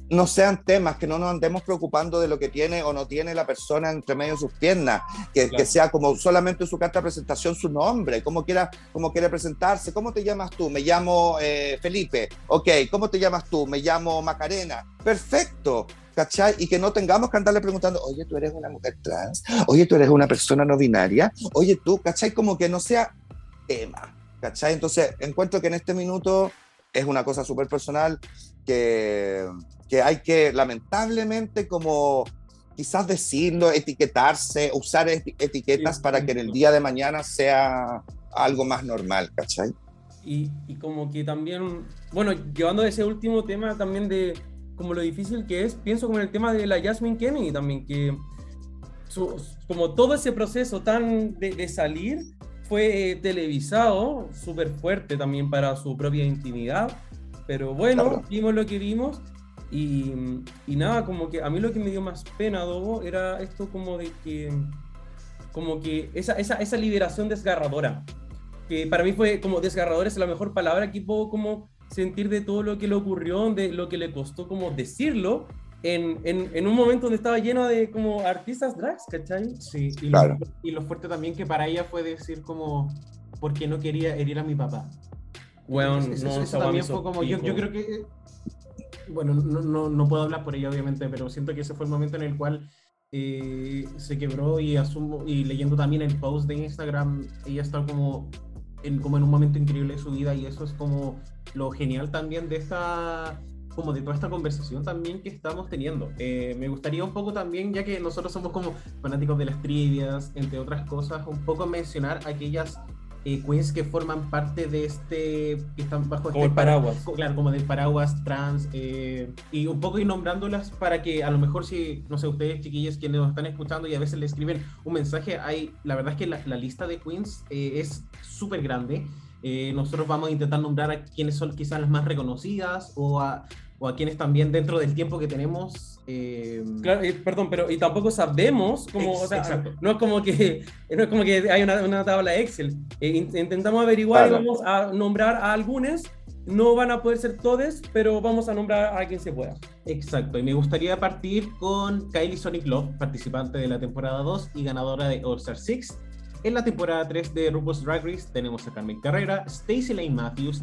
no sean temas, que no nos andemos preocupando de lo que tiene o no tiene la persona entre medio de sus piernas, que, Claro. que sea como solamente su carta de presentación su nombre, cómo quiera, cómo quiere presentarse, ¿cómo te llamas tú? Me llamo eh, Felipe, ok, ¿cómo te llamas tú? Me llamo Macarena, perfecto. ¿Cachai? Y que no tengamos que andarle preguntando, oye, tú eres una mujer trans, oye, tú eres una persona no binaria, oye, tú, ¿cachai? Como que no sea tema, ¿cachai? Entonces, encuentro que en este minuto es una cosa súper personal que, que hay que lamentablemente como quizás decirlo, etiquetarse, usar eti- etiquetas Sí, para que en el día de mañana sea algo más normal, ¿cachai? Y, y como que también, bueno, llevando ese último tema también de como lo difícil que es, pienso como en el tema de la Jasmine Kennedy también, que su- como todo ese proceso tan de, de salir fue eh, televisado, súper fuerte también para su propia intimidad, pero bueno, Claro. vimos lo que vimos y, y nada, como que a mí lo que me dio más pena, Dogo, era esto como de que, como que esa, esa, esa liberación desgarradora que para mí fue como desgarrador, es la mejor palabra que puedo como sentir de todo lo que le ocurrió, de lo que le costó como decirlo, en, en, en un momento donde estaba lleno de como artistas drags, ¿cachai? Sí, y, Claro. lo, y lo fuerte también que para ella fue decir como, porque no quería herir a mi papá. Eso- eso- no, eso weá también fue como, yo, yo creo que, eh, bueno, no, no, no puedo hablar por ella obviamente, pero siento que ese fue el momento en el cual eh, se quebró y asumo, y leyendo también el post de Instagram, ella está como en, como en un momento increíble de su vida y eso es como lo genial también de esta como de toda esta conversación también que estamos teniendo. Eh, me gustaría un poco también, ya que nosotros somos como fanáticos de las trivias, entre otras cosas, un poco mencionar aquellas eh, queens que forman parte de este, que están bajo Como este el paraguas. Claro, como del paraguas trans, eh, y un poco ir nombrándolas para que a lo mejor si, no sé, ustedes chiquillos quienes nos están escuchando y a veces le escriben un mensaje, hay, la verdad es que la, la lista de queens eh, es súper grande. Eh, nosotros vamos a intentar nombrar a quienes son quizás las más reconocidas o a, o a quienes también dentro del tiempo que tenemos. Eh, Claro, eh, perdón, pero y tampoco sabemos como, Ex- o sea, exacto. no es como que no es como que hay una, una tabla Excel. Eh, in- intentamos averiguar Claro. y vamos a nombrar a algunos. No van a poder ser todos, pero vamos a nombrar a quien se pueda. Exacto, y me gustaría partir con Kylie Sonic Love, participante de la temporada 2 y ganadora de All Star 6. En la temporada 3 de RuPaul's Drag Race tenemos a Carmen Carrera, Stacey Lane Matthews.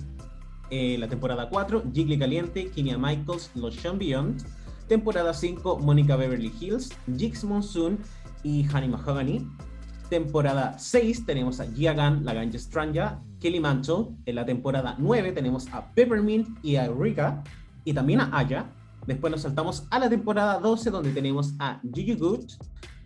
En la temporada 4, Jiggly Caliente, Kinia Michaels, Los Beyond. Temporada 5, Mónica Beverly Hills, Jix Monsoon y Honey Mahogany. Temporada 6 tenemos a Gia la Ganja Stranja, Kelly Mantle. En la temporada 9 tenemos a Peppermint y a Rika. Y también a Aya. Después nos saltamos a la temporada 12 donde tenemos a Gigi Good.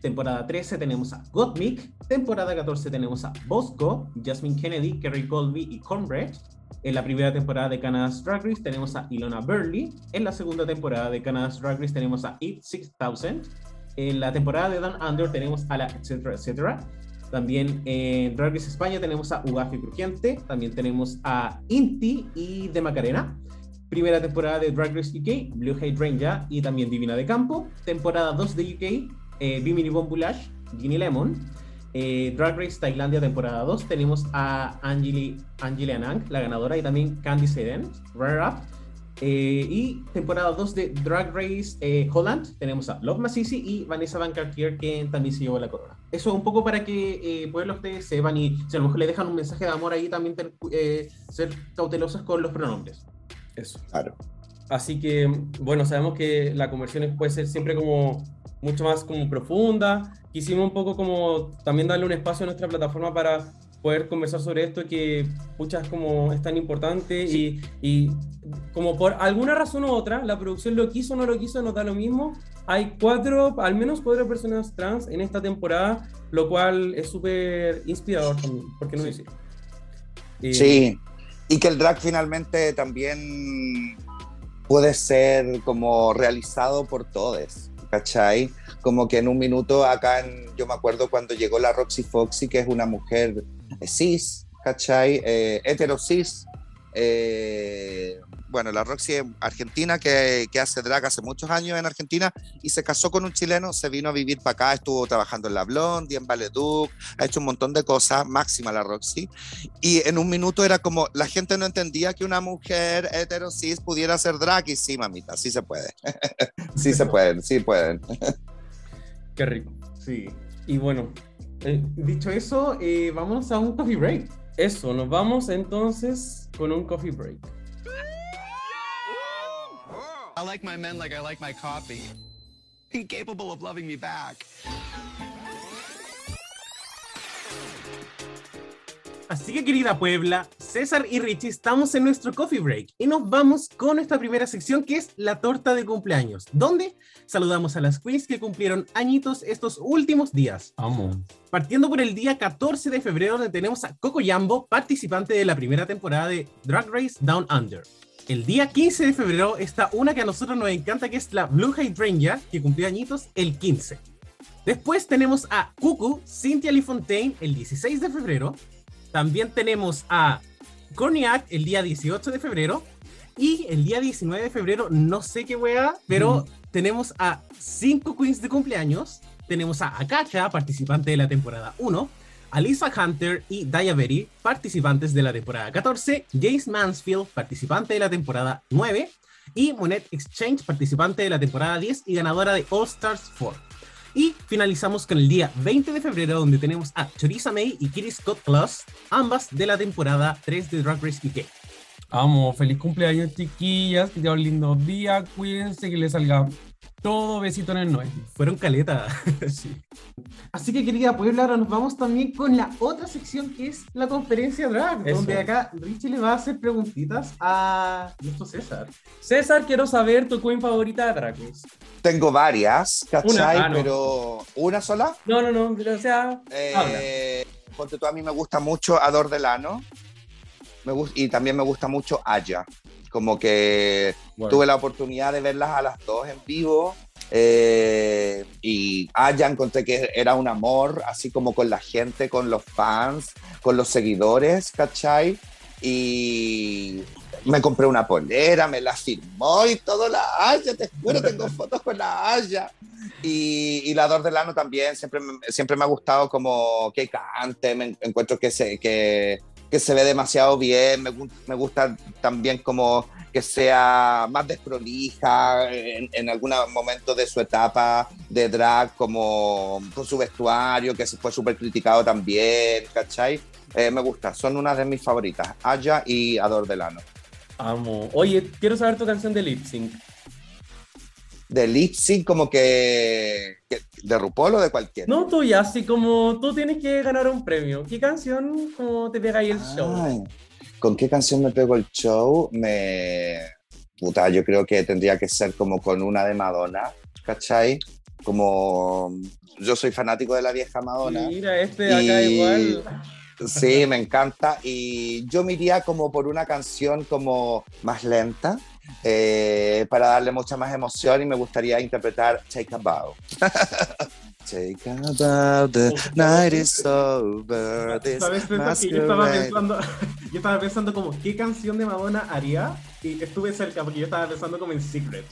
Temporada 13 tenemos a Gottmik. Temporada 14 tenemos a Bosco, Jasmine Kennedy, Kerry Colby y Cornbread. En la primera temporada de Canada's Drag Race tenemos a Ilona Burley. En la segunda temporada de Canada's Drag Race tenemos a Eve 6000. En la temporada de Down Under tenemos a la etcétera, etcétera. También en Drag Race España tenemos a Ugafi Crujiente. También tenemos a Inti y de Macarena. Primera temporada de Drag Race UK, Blue Hate Ranger y también Divina de Campo. Temporada 2 de UK, eh, Bimini Bombulash, Ginny Lemon. Eh, Drag Race Tailandia temporada 2 tenemos a Angeli, Angeli Anang, la ganadora, y también Candy Seden, Runner Up. Eh, y temporada 2 de Drag Race eh, Holland tenemos a Love Masisi y Vanessa Van Cartier, que también se llevó la corona. Eso un poco para que eh, pueblos ustedes sepan y si a lo mejor le dejan un mensaje de amor ahí, también ten- eh, ser cautelosos con los pronombres. Eso. Claro. Así que, bueno, sabemos que la conversión puede ser siempre como mucho más como profunda. Quisimos un poco como también darle un espacio a nuestra plataforma para poder conversar sobre esto que, puchas, como es tan importante y, y como por alguna razón u otra, la producción lo quiso o no lo quiso, no da lo mismo. Hay cuatro, al menos cuatro personas trans en esta temporada, lo cual es súper inspirador también, ¿por qué no decir? Eh, Sí, y que el drag finalmente también puede ser como realizado por todos, ¿cachai? Como que en un minuto acá, yo me acuerdo cuando llegó la Roxy Foxy, que es una mujer cis, ¿cachai? Eh, hetero cis. eh, bueno, la Roxy es argentina que, que hace drag hace muchos años en Argentina y se casó con un chileno, se vino a vivir para acá, estuvo trabajando en La Blondie, en Valeduc, ha hecho un montón de cosas, máxima la Roxy. Y en un minuto era como, la gente no entendía que una mujer hetero cis pudiera hacer drag y sí, mamita, sí se puede. sí se pueden, sí pueden. Qué rico. Sí. Y bueno, eh, Dicho eso, eh, vamos a un coffee break. eso, nos vamos entonces con un coffee break. I like my men like I like my coffee. Incapable of loving me back. Así que querida Puebla, César y Richie estamos en nuestro coffee break y nos vamos con nuestra primera sección que es la torta de cumpleaños, donde saludamos a las queens que cumplieron añitos estos últimos días. Vamos. Partiendo por el día 14 de febrero donde tenemos a Coco Yambo, participante de la primera temporada de Drag Race Down Under. El día 15 de febrero está una que a nosotros nos encanta que es la Blue Hydrangea, que cumplió añitos el 15. Después tenemos a Cuckoo, Cynthia Lee Fontaine el 16 de febrero. También tenemos a Corniac el día 18 de febrero. Y el día 19 de febrero, no sé qué wea, pero tenemos a cinco queens de cumpleaños. Tenemos a Akacha, participante de la temporada 1. A Lisa Hunter y Daya Berry, participantes de la temporada 14. Jace Mansfield, participante de la temporada 9. Y Monet Exchange, participante de la temporada 10 y ganadora de All Stars 4. Y finalizamos con el día 20 de febrero, donde tenemos a Choriza May y Kitty Scott Plus, ambas de la temporada 3 de Drag Race UK. Vamos, feliz cumpleaños, chiquillas. Que un lindo día. Cuídense, que les salga todo besito en el 9. Fueron caleta. sí. Así que, querida Puebla, ahora nos vamos también con la otra sección que es la conferencia drag, Eso. donde acá Richie le va a hacer preguntitas a nuestro César. César, quiero saber tu queen favorita de Drag. Tengo varias, ¿cachai? Una, ah, no. Pero ¿una sola? No, no, no, o sea, Eh, ponte tú, a mí me gusta mucho Ador Delano. Me y también me gusta mucho Aya. Como que Bueno. tuve la oportunidad de verlas a las dos en vivo. eh, y Aya encontré que era un amor, así como con la gente, con los fans, con los seguidores, ¿cachai? Y me compré una polera, me la firmó y todo la Aya, te juro, tengo fotos con la Aya. Y, y la Dor Delano también, siempre, me- siempre me ha gustado como que cante, me en- encuentro que se, que, que se ve demasiado bien, me, me gusta también como que sea más desprolija en, en algún momento de su etapa de drag, como con su vestuario, que se fue súper criticado también, ¿cachai? Eh, me gusta, son una de mis favoritas, Aya y Ador Delano. amo. Oye, quiero saber tu canción de lip sync. De lip sync como que, que- de RuPaul o de cualquiera. No tuya, así como tú tienes que ganar un premio. ¿Qué canción como te pega ahí el show? Ay, ¿Con qué canción me pego el show? Me. Puta, yo creo que tendría que ser como con una de Madonna, ¿cachai? Como. Yo soy fanático de la vieja Madonna. Mira, este de acá Y- igual. Sí, me encanta. Y yo me iría como por una canción como más lenta, eh, para darle mucha más emoción y me gustaría interpretar Take a Bow. Take a bow, the night is over. this ¿Sabes, César, que yo estaba pensando, yo estaba pensando como qué canción de Madonna haría y estuve cerca porque yo estaba pensando como en Secret.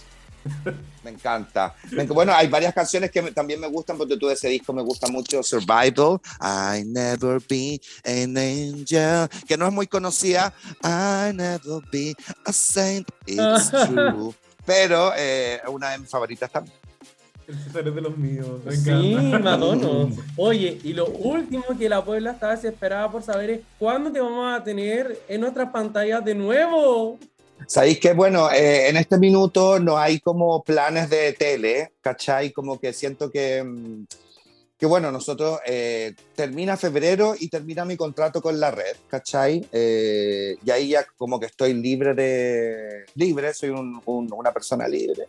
Me encanta. Bueno, hay varias canciones que me- también me gustan, porque tú de ese disco me gusta mucho Survival, I Never Be an Angel, que no es muy conocida, I Never Be a Saint, It's True. Pero eh, una de mis favoritas también. El César es de los míos. me Sí. Madonna. Oye, y lo último que la Puebla está desesperada por saber es cuándo te vamos a tener en nuestras pantallas de nuevo. Sabéis que, bueno, eh, en este minuto no hay como planes de tele, ¿cachai? Como que siento que, mm, que bueno, nosotros eh, termina febrero y termina mi contrato con la red, ¿cachai? Eh, y ahí ya como que estoy libre de... Libre, soy un- un- una persona libre.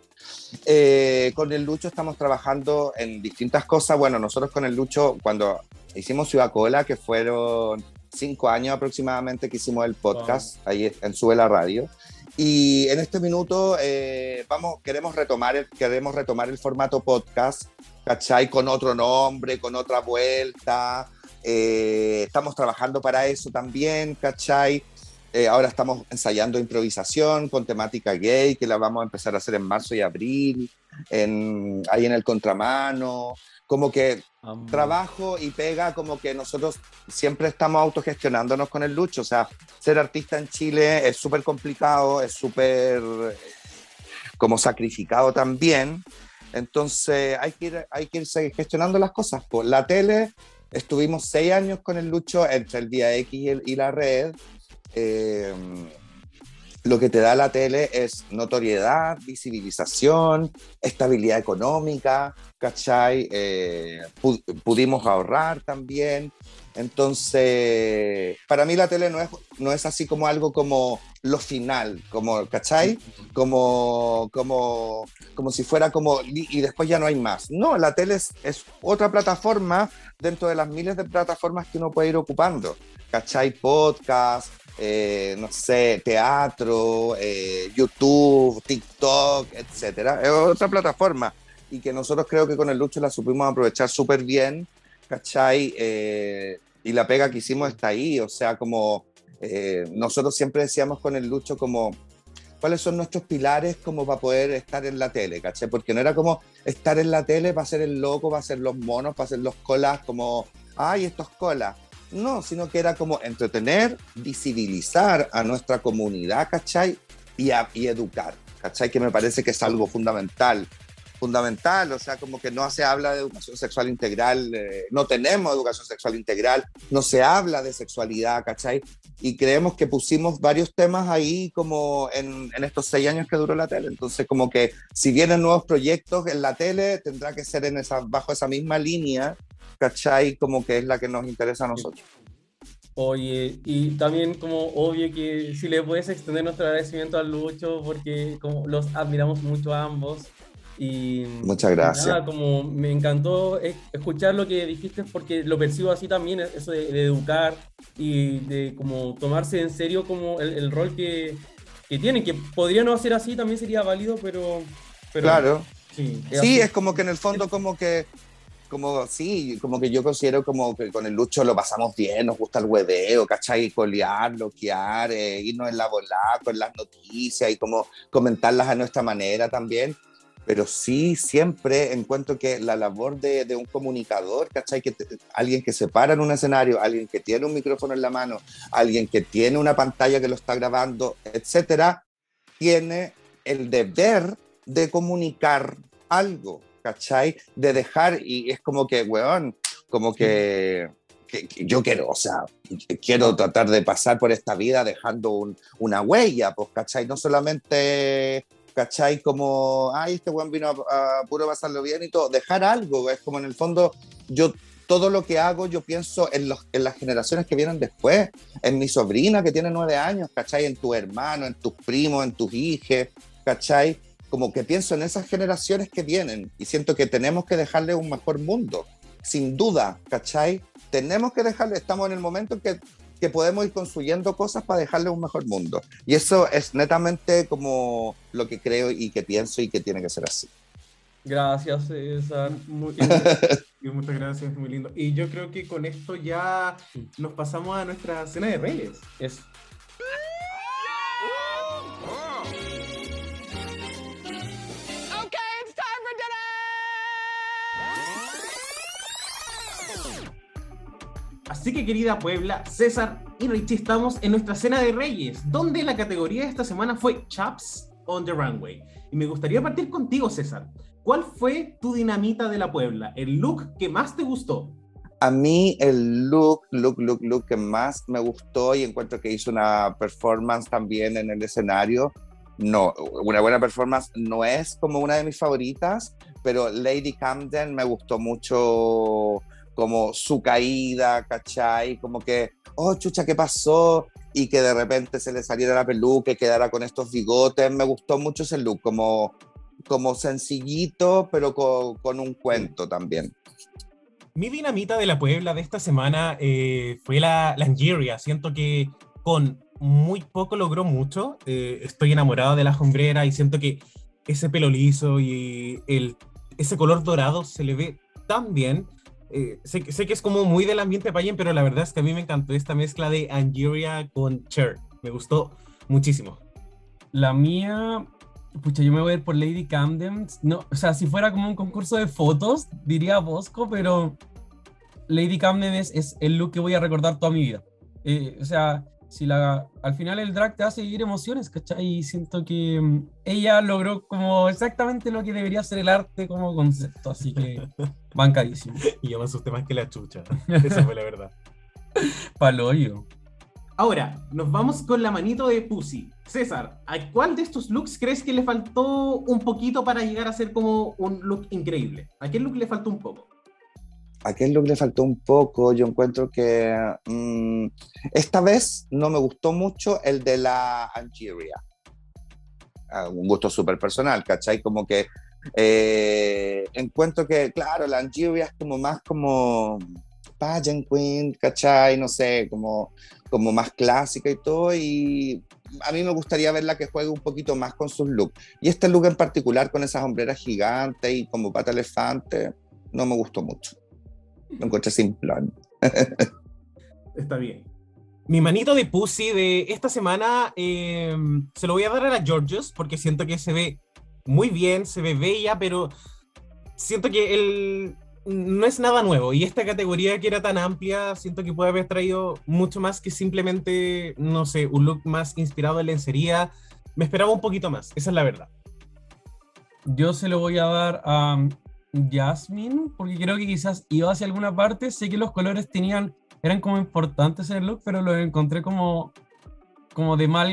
Eh, con el Lucho estamos trabajando en distintas cosas. Bueno, nosotros con el Lucho, cuando hicimos Ciudad Cola, que fueron cinco años aproximadamente que hicimos el podcast, ahí en Sube la Radio. Y en este minuto eh, vamos, queremos, retomar el, queremos retomar el formato podcast, ¿cachai? Con otro nombre, con otra vuelta. Eh, estamos trabajando para eso también, ¿cachai? Eh, ahora estamos ensayando improvisación con temática gay, que la vamos a empezar a hacer en marzo y abril, en, ahí en el contramano. Como que trabajo y pega, como que nosotros siempre estamos autogestionándonos con el Lucho. O sea, ser artista en Chile es súper complicado, es súper eh, como sacrificado también. Entonces hay que, ir, hay que irse gestionando las cosas. Por la tele, estuvimos seis años con el Lucho entre el Día X y, el- y la red. Eh, lo que te da la tele es notoriedad, visibilización, estabilidad económica, ¿cachai? Eh, pu- pudimos ahorrar también. Entonces, para mí la tele no es, no es así como algo como lo final, como, ¿cachai? Como, como, como si fuera como, y después ya no hay más. No, la tele es, es otra plataforma dentro de las miles de plataformas que uno puede ir ocupando. ¿Cachai? Podcast, eh, no sé, teatro, eh, YouTube, TikTok, etcétera. Es otra plataforma y que nosotros creo que con el Lucho la supimos aprovechar súper bien, ¿cachai? Eh, y la pega que hicimos está ahí, o sea, como eh, nosotros siempre decíamos con el Lucho como cuáles son nuestros pilares como para poder estar en la tele, ¿cachai? Porque no era como estar en la tele para ser el loco, para ser los monos, para ser los colas, como, ay, estos colas. No, sino que era como entretener, visibilizar a nuestra comunidad, ¿cachai? Y, a- y educar, ¿cachai? Que me parece que es algo fundamental. Fundamental, o sea, como que no se habla de educación sexual integral, eh, no tenemos educación sexual integral, no se habla de sexualidad, ¿cachai? Y creemos que pusimos varios temas ahí como en, estos seis años que duró la tele. Entonces, como que si vienen nuevos proyectos en la tele, tendrá que ser en esa, bajo esa misma línea, ¿cachai? Como que es la que nos interesa a nosotros. Oye, y también como obvio que si le puedes extender nuestro agradecimiento al Lucho porque como los admiramos mucho a ambos y Muchas gracias. nada, como me encantó e- escuchar lo que dijiste porque lo percibo así también, eso de, de educar y de como tomarse en serio como el, el rol que, que tienen, que podría no ser así, también sería válido, pero... pero claro. Sí, Sí, así. es como que en el fondo como que, como sí, como que yo considero como que con el Lucho lo pasamos bien, nos gusta el hueveo, ¿cachai? Colear, bloquear, eh, irnos en la volada con las noticias y como comentarlas a nuestra manera también. Pero sí, siempre encuentro que la labor de, de un comunicador, ¿cachai? Que te- alguien que se para en un escenario, alguien que tiene un micrófono en la mano, alguien que tiene una pantalla que lo está grabando, etcétera, tiene el deber de comunicar algo, ¿cachai? De dejar, y es como que, weón, como que, yo quiero, o sea, quiero tratar de pasar por esta vida dejando un- una huella, pues, ¿cachai? No solamente, ¿cachai? Como, ay, este weón vino a, a puro pasarlo bien y todo, dejar algo, es como en el fondo, yo todo lo que hago, yo pienso en, los, en las generaciones que vienen después, en mi sobrina que tiene nueve años, ¿cachai? En tu hermano, en tus primos, en tus hijos, ¿cachai? Como que pienso en esas generaciones que vienen y siento que tenemos que dejarle un mejor mundo. sin duda, ¿cachai? Tenemos que dejarle, estamos en el momento en que, que podemos ir construyendo cosas para dejarle un mejor mundo. Y eso es netamente como lo que creo y que pienso y que tiene que ser así. Gracias, César. Muy- y muchas gracias, muy lindo. Y yo creo que con esto ya nos pasamos a nuestra cena de reyes. Es Así que querida Puebla, César y Richie estamos en nuestra cena de reyes, donde la categoría de esta semana fue Chaps on the Runway. Y me gustaría partir contigo, César. ¿Cuál fue tu dinamita de la Puebla? El look que más te gustó. A mí el look, look, look, look que más me gustó y encuentro que hizo una performance también en el escenario. No, una buena performance no es como una de mis favoritas, pero Lady Camden me gustó mucho como su caída, ¿cachai? Como que, oh, chucha, ¿qué pasó? Y que de repente se le saliera la peluca y quedara con estos bigotes. Me gustó mucho ese look, como, como sencillito, pero con, un cuento también. Mi dinamita de la Puebla de esta semana eh, fue la Langeria. Siento que con muy poco logró mucho. Eh, estoy enamorado de la hombrera y siento que ese pelo liso y el, ese color dorado se le ve tan bien. Eh, sé, sé que es como muy del ambiente payen, pero la verdad es que a mí me encantó esta mezcla de Angeria con Cher. Me gustó muchísimo. La mía, pucha, yo me voy a ir por Lady Camden. No, o sea, si fuera como un concurso de fotos, diría Bosco, pero Lady Camden es, es el look que voy a recordar toda mi vida. Eh, o sea, si la, al final el drag te hace vivir emociones, ¿cachai? Y siento que mm, ella logró como exactamente lo que debería ser el arte como concepto, así que bancadísimo. Y yo me asusté más que la chucha. Esa fue la verdad. Paloyo. Ahora, nos vamos con la manito de Pussy. César, ¿a cuál de estos looks crees que le faltó un poquito para llegar a ser como un look increíble? ¿A qué look le faltó un poco? A qué look le faltó un poco. Yo encuentro que mm, esta vez no me gustó mucho el de la Angeria. Ah, un gusto súper personal, ¿cachai? Como que eh, encuentro que, claro, la Angeria es como más como pageant queen, ¿cachai? No sé, como, como más clásica y todo. Y a mí me gustaría verla que juegue un poquito más con sus looks. Y este look en particular, con esas hombreras gigantes y como pata elefante, no me gustó mucho. Lo encontré simplón. Está bien. Mi manito de Pussy de esta semana eh, se lo voy a dar a la Georgios porque siento que se ve muy bien, se ve bella, pero siento que él no es nada nuevo y esta categoría que era tan amplia, siento que puede haber traído mucho más que simplemente, no sé, un look más inspirado en lencería. Me esperaba un poquito más, esa es la verdad. Yo se lo voy a dar a Jasmine, porque creo que quizás iba hacia alguna parte. Sé que los colores tenían, eran como importantes en el look, pero los encontré como, como de mal,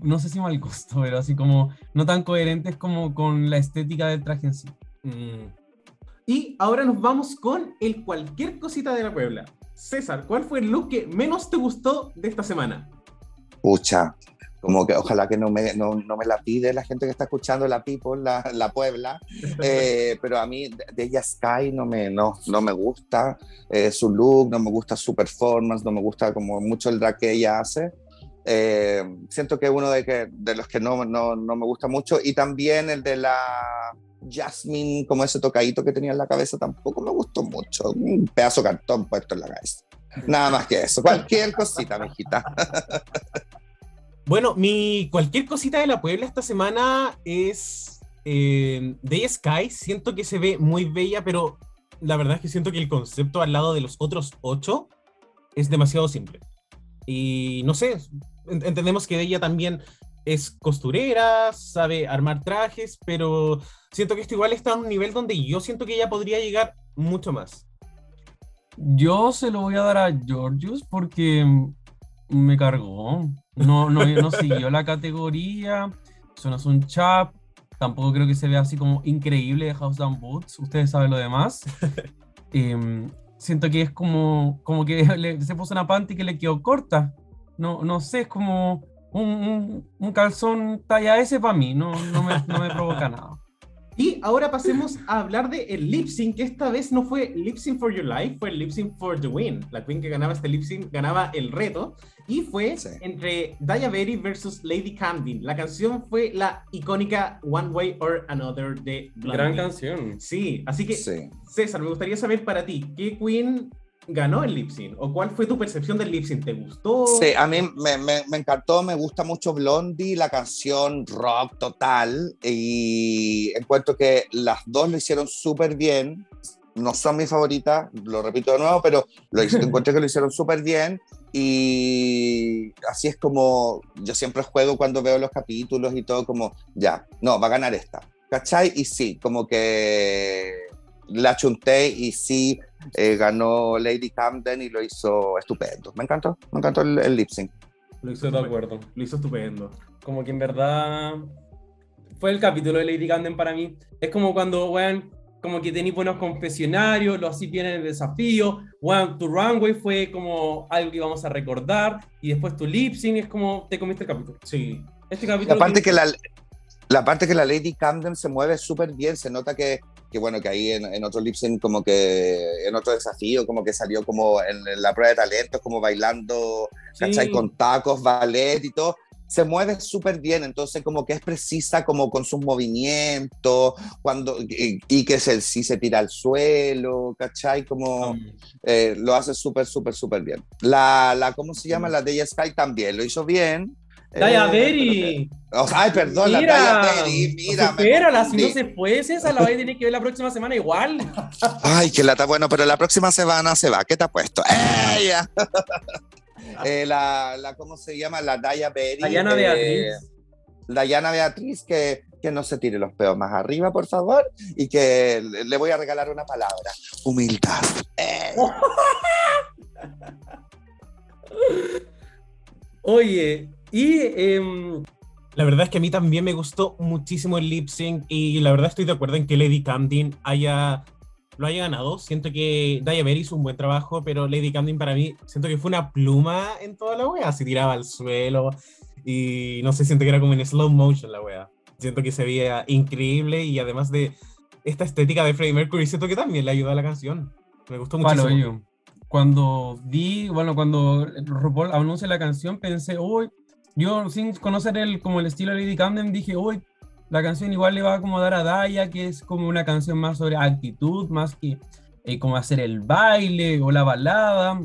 no sé si mal gusto, pero así como no tan coherentes como con la estética del traje en sí. Mm, Y ahora nos vamos con el cualquier cosita de la Puebla. César, ¿cuál fue el look que menos te gustó de esta semana? Pucha, como que ojalá que no me, no, no me la pide la gente que está escuchando la People, la, la Puebla, Eh, pero a mí de- ella Sky no me, no, no me gusta eh, su look, no me gusta su performance, no me gusta como mucho el drag que ella hace. Eh, siento que es uno de, que, de los que no, no, no me gusta mucho y también el de la Jasmine, como ese tocadito que tenía en la cabeza, tampoco me gustó mucho. Un pedazo de cartón puesto en la cabeza. Nada más que eso. Cualquier cosita, mijita. Bueno, mi cualquier cosita de la Puebla esta semana es eh, Day Sky. Siento que se ve muy bella, pero la verdad es que siento que el concepto al lado de los otros ocho es demasiado simple. Y no sé, en- entendemos que ella también es costurera, sabe armar trajes, pero siento que esto igual está a un nivel donde yo siento que ella podría llegar mucho más. Yo se lo voy a dar a Georgius porque me cargó. No, no, no siguió la categoría. Es un chap. Tampoco creo que se vea así como increíble de House Down Boots. Ustedes saben lo demás. Em, siento que es como, como que le- se puso una panty que le quedó corta. No, no sé, es como un, un- un calzón talla S para mí. No, no, me, no me provoca nada. Y ahora pasemos a hablar de el lip sync, que esta vez no fue lip sync for your life, fue el lip sync for the win. La queen que ganaba este lip sync ganaba el reto y fue Sí. entre Daya Berry versus Lady Camden. La canción fue la icónica One Way or Another de Blondie. Gran canción. Sí, así que Sí. César, me gustaría saber para ti, ¿qué queen ganó el lip sync? ¿O cuál fue tu percepción del lip sync? ¿Te gustó? Sí, a mí me, me- me encantó, me gusta mucho Blondie, la canción rock total, y encuentro que las dos lo hicieron súper bien. No son mis favoritas, lo repito de nuevo, pero lo encontré que lo hicieron súper bien. Y así es como yo siempre juego cuando veo los capítulos y todo, como ya, no, va a ganar esta. ¿Cachai? Y sí, como que la chunté y sí, eh, ganó Lady Camden y lo hizo estupendo. Me encantó, me encantó el, el lip sync. Lo hizo, de acuerdo. lo hizo estupendo. Como que en verdad fue el capítulo de Lady Camden para mí. Es como cuando, weón, como que tenéis buenos confesionarios, lo así viene el desafío. Weón, tu runway fue como algo que íbamos a recordar. Y después tu lip sync es como te comiste el capítulo. Sí. Este capítulo. aparte tiene- que la, la parte que la Lady Camden se mueve súper bien, se nota que, que bueno, que ahí en, en otro lip sync como que, en otro desafío, como que salió como en, la prueba de talentos, como bailando, ¿cachai? Sí. Con tacos, ballet y todo. Se mueve súper bien, entonces como que es precisa como con sus movimientos, cuando, y, y que se, si se tira al suelo, ¿cachai? Como eh, lo hace súper, súper, súper bien. La, la, ¿cómo se llama? La de Sky también lo hizo bien. Daya Eh, Berry. o sea, ay, perdón, la Mira, Daya Berry, mira. me supérala, si no se fue, esa la vais a tener que ver la próxima semana igual. Ay, qué lata. Bueno, pero la próxima semana se va. ¿Qué te ha puesto? ¡Ella! Eh, la, la, ¿cómo se llama? La Daya Berry. Dayana eh, Beatriz. Dayana Beatriz, que, que no se tire los peos más arriba, por favor, y que le le voy a regalar una palabra. Humildad. Eh. Oye, y em, La verdad es que a mí también me gustó muchísimo el lip sync y la verdad estoy de acuerdo en que Lady Camden haya lo haya ganado. Siento que Daya Berry hizo un buen trabajo, pero Lady Camden para mí siento que fue una pluma en toda la wea. Se tiraba al suelo y no sé, siento que era como en slow motion la wea. Siento que se veía increíble y además de esta estética de Freddie Mercury, siento que también le ayudó a la canción. Me gustó Bueno, muchísimo. yo, cuando vi, bueno, cuando RuPaul anuncia la canción, pensé, uy, yo sin conocer el, como el estilo de Lady Camden, dije, uy, la canción igual le va a acomodar a Daya, que es como una canción más sobre actitud, más que eh, como hacer el baile o la balada.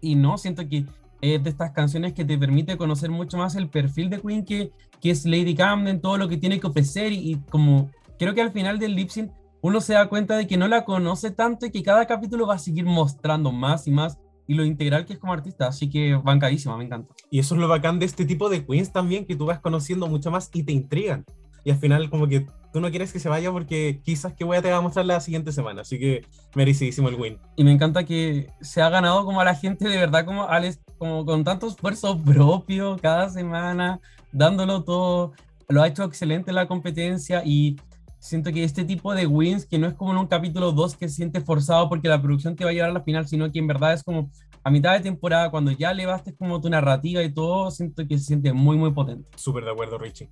Y no, siento que es de estas canciones que te permite conocer mucho más el perfil de Queen que, que es Lady Camden, todo lo que tiene que ofrecer y, y como creo que al final del lip sync uno se da cuenta de que no la conoce tanto y que cada capítulo va a seguir mostrando más y más y lo integral que es como artista, así que bancadísima, me encanta. Y eso es lo bacán de este tipo de queens también, que tú vas conociendo mucho más y te intrigan. Y al final como que tú no quieres que se vaya porque quizás que voy a te va a mostrar la siguiente semana. Así que merecidísimo el win. Y me encanta que se ha ganado como a la gente de verdad, como Alex, como con tanto esfuerzo propio cada semana, dándolo todo. Lo ha hecho excelente en la competencia y siento que este tipo de wins, que no es como en un capítulo 2 que se siente forzado porque la producción te va a llevar a la final, sino que en verdad es como a mitad de temporada, cuando ya elevaste como tu narrativa y todo, siento que se siente muy, muy potente. Súper de acuerdo, Richie.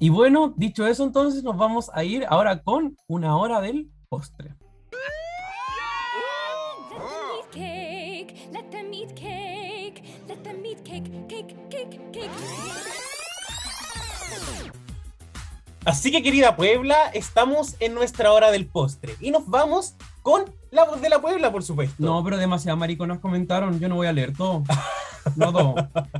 Y bueno, dicho eso, entonces nos vamos a ir ahora con una hora del postre. Así que querida Puebla, estamos en nuestra hora del postre. Y nos vamos con la voz de la Puebla, por supuesto. No, pero demasiadas mariconas comentaron, yo no voy a leer todo. No todo.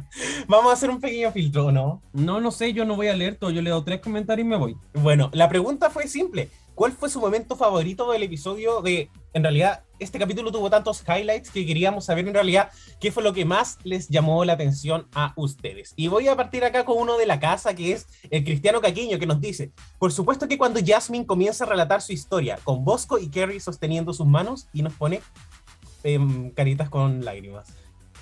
Vamos a hacer un pequeño filtro, ¿no? No, no sé, yo no voy a leer todo, yo leo tres comentarios y me voy. Bueno, la pregunta fue simple. ¿Cuál fue su momento favorito del episodio de... En realidad, este capítulo tuvo tantos highlights que queríamos saber en realidad qué fue lo que más les llamó la atención a ustedes. Y voy a partir acá con uno de la casa, que es el Cristiano Caquiño, que nos dice, por supuesto que cuando Jasmine comienza a relatar su historia, con Bosco y Kerry sosteniendo sus manos, y nos pone em, caritas con lágrimas.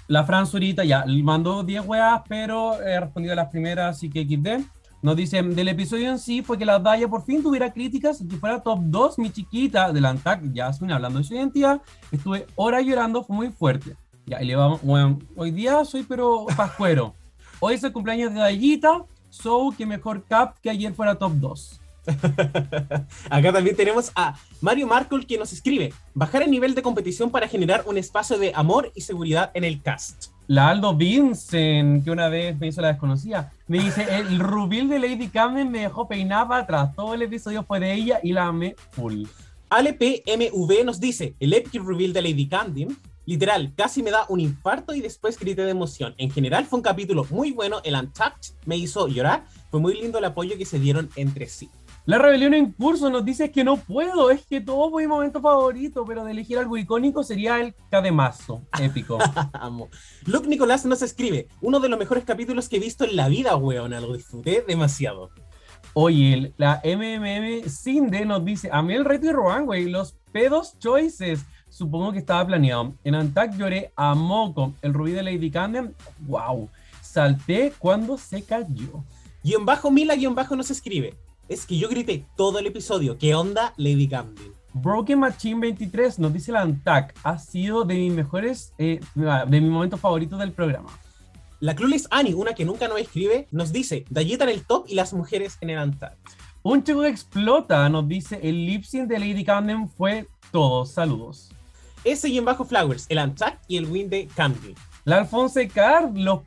La Fran Zurita ya mandó 10 weas, pero he respondido a las primeras, así que XD. Nos dice, del episodio en sí fue que la Daya por fin tuviera críticas y que fuera top 2, mi chiquita, del Antac, Jasmine, hablando de su identidad. Estuve horas llorando, fue muy fuerte. Ya, y le vamos, bueno, hoy día soy pero pascuero. Hoy es el cumpleaños de Dayita, so que mejor cap que ayer fuera top 2. Acá también tenemos a Mario Markle que nos escribe, bajar el nivel de competición para generar un espacio de amor y seguridad en el cast. La Aldo Vincent, que una vez me hizo la desconocida, me dice, el rubil de Lady Camden me dejó peinada atrás, todo el episodio fue de ella y la amé full. ALPMV nos dice, el epic reveal de Lady Camden, literal, casi me da un infarto y después grité de emoción. En general fue un capítulo muy bueno, el Untapped me hizo llorar, fue muy lindo el apoyo que se dieron entre sí. La rebelión en curso nos dice que no puedo, es que todo fue mi momento favorito, pero de elegir algo icónico sería el Cademazo, épico. Amo. Luke Nicolás nos escribe, uno de los mejores capítulos que he visto en la vida, weón, lo disfruté demasiado. Oye, la MMM Cinde nos dice, a mí el reto y Rohan, güey, los pedos choices. Supongo que estaba planeado. En Antac lloré a moco. El rubí de Lady Camden, wow. Salté cuando se cayó. Guión bajo Mila, guion bajo nos escribe, es que yo grité todo el episodio, ¿qué onda Lady Camden? Broken Machine 23 nos dice el Antac. Ha sido de mis mejores, eh, de mis momentos favoritos del programa. La Clueless Annie, una que nunca nos escribe, nos dice, Dayeta en el top y las mujeres en el Antac. Un chico que explota nos dice, el lip sync de Lady Camden fue todo. Saludos. Ese guion bajo Flowers, el Antac y el win de Camden. La Alfonso Car, los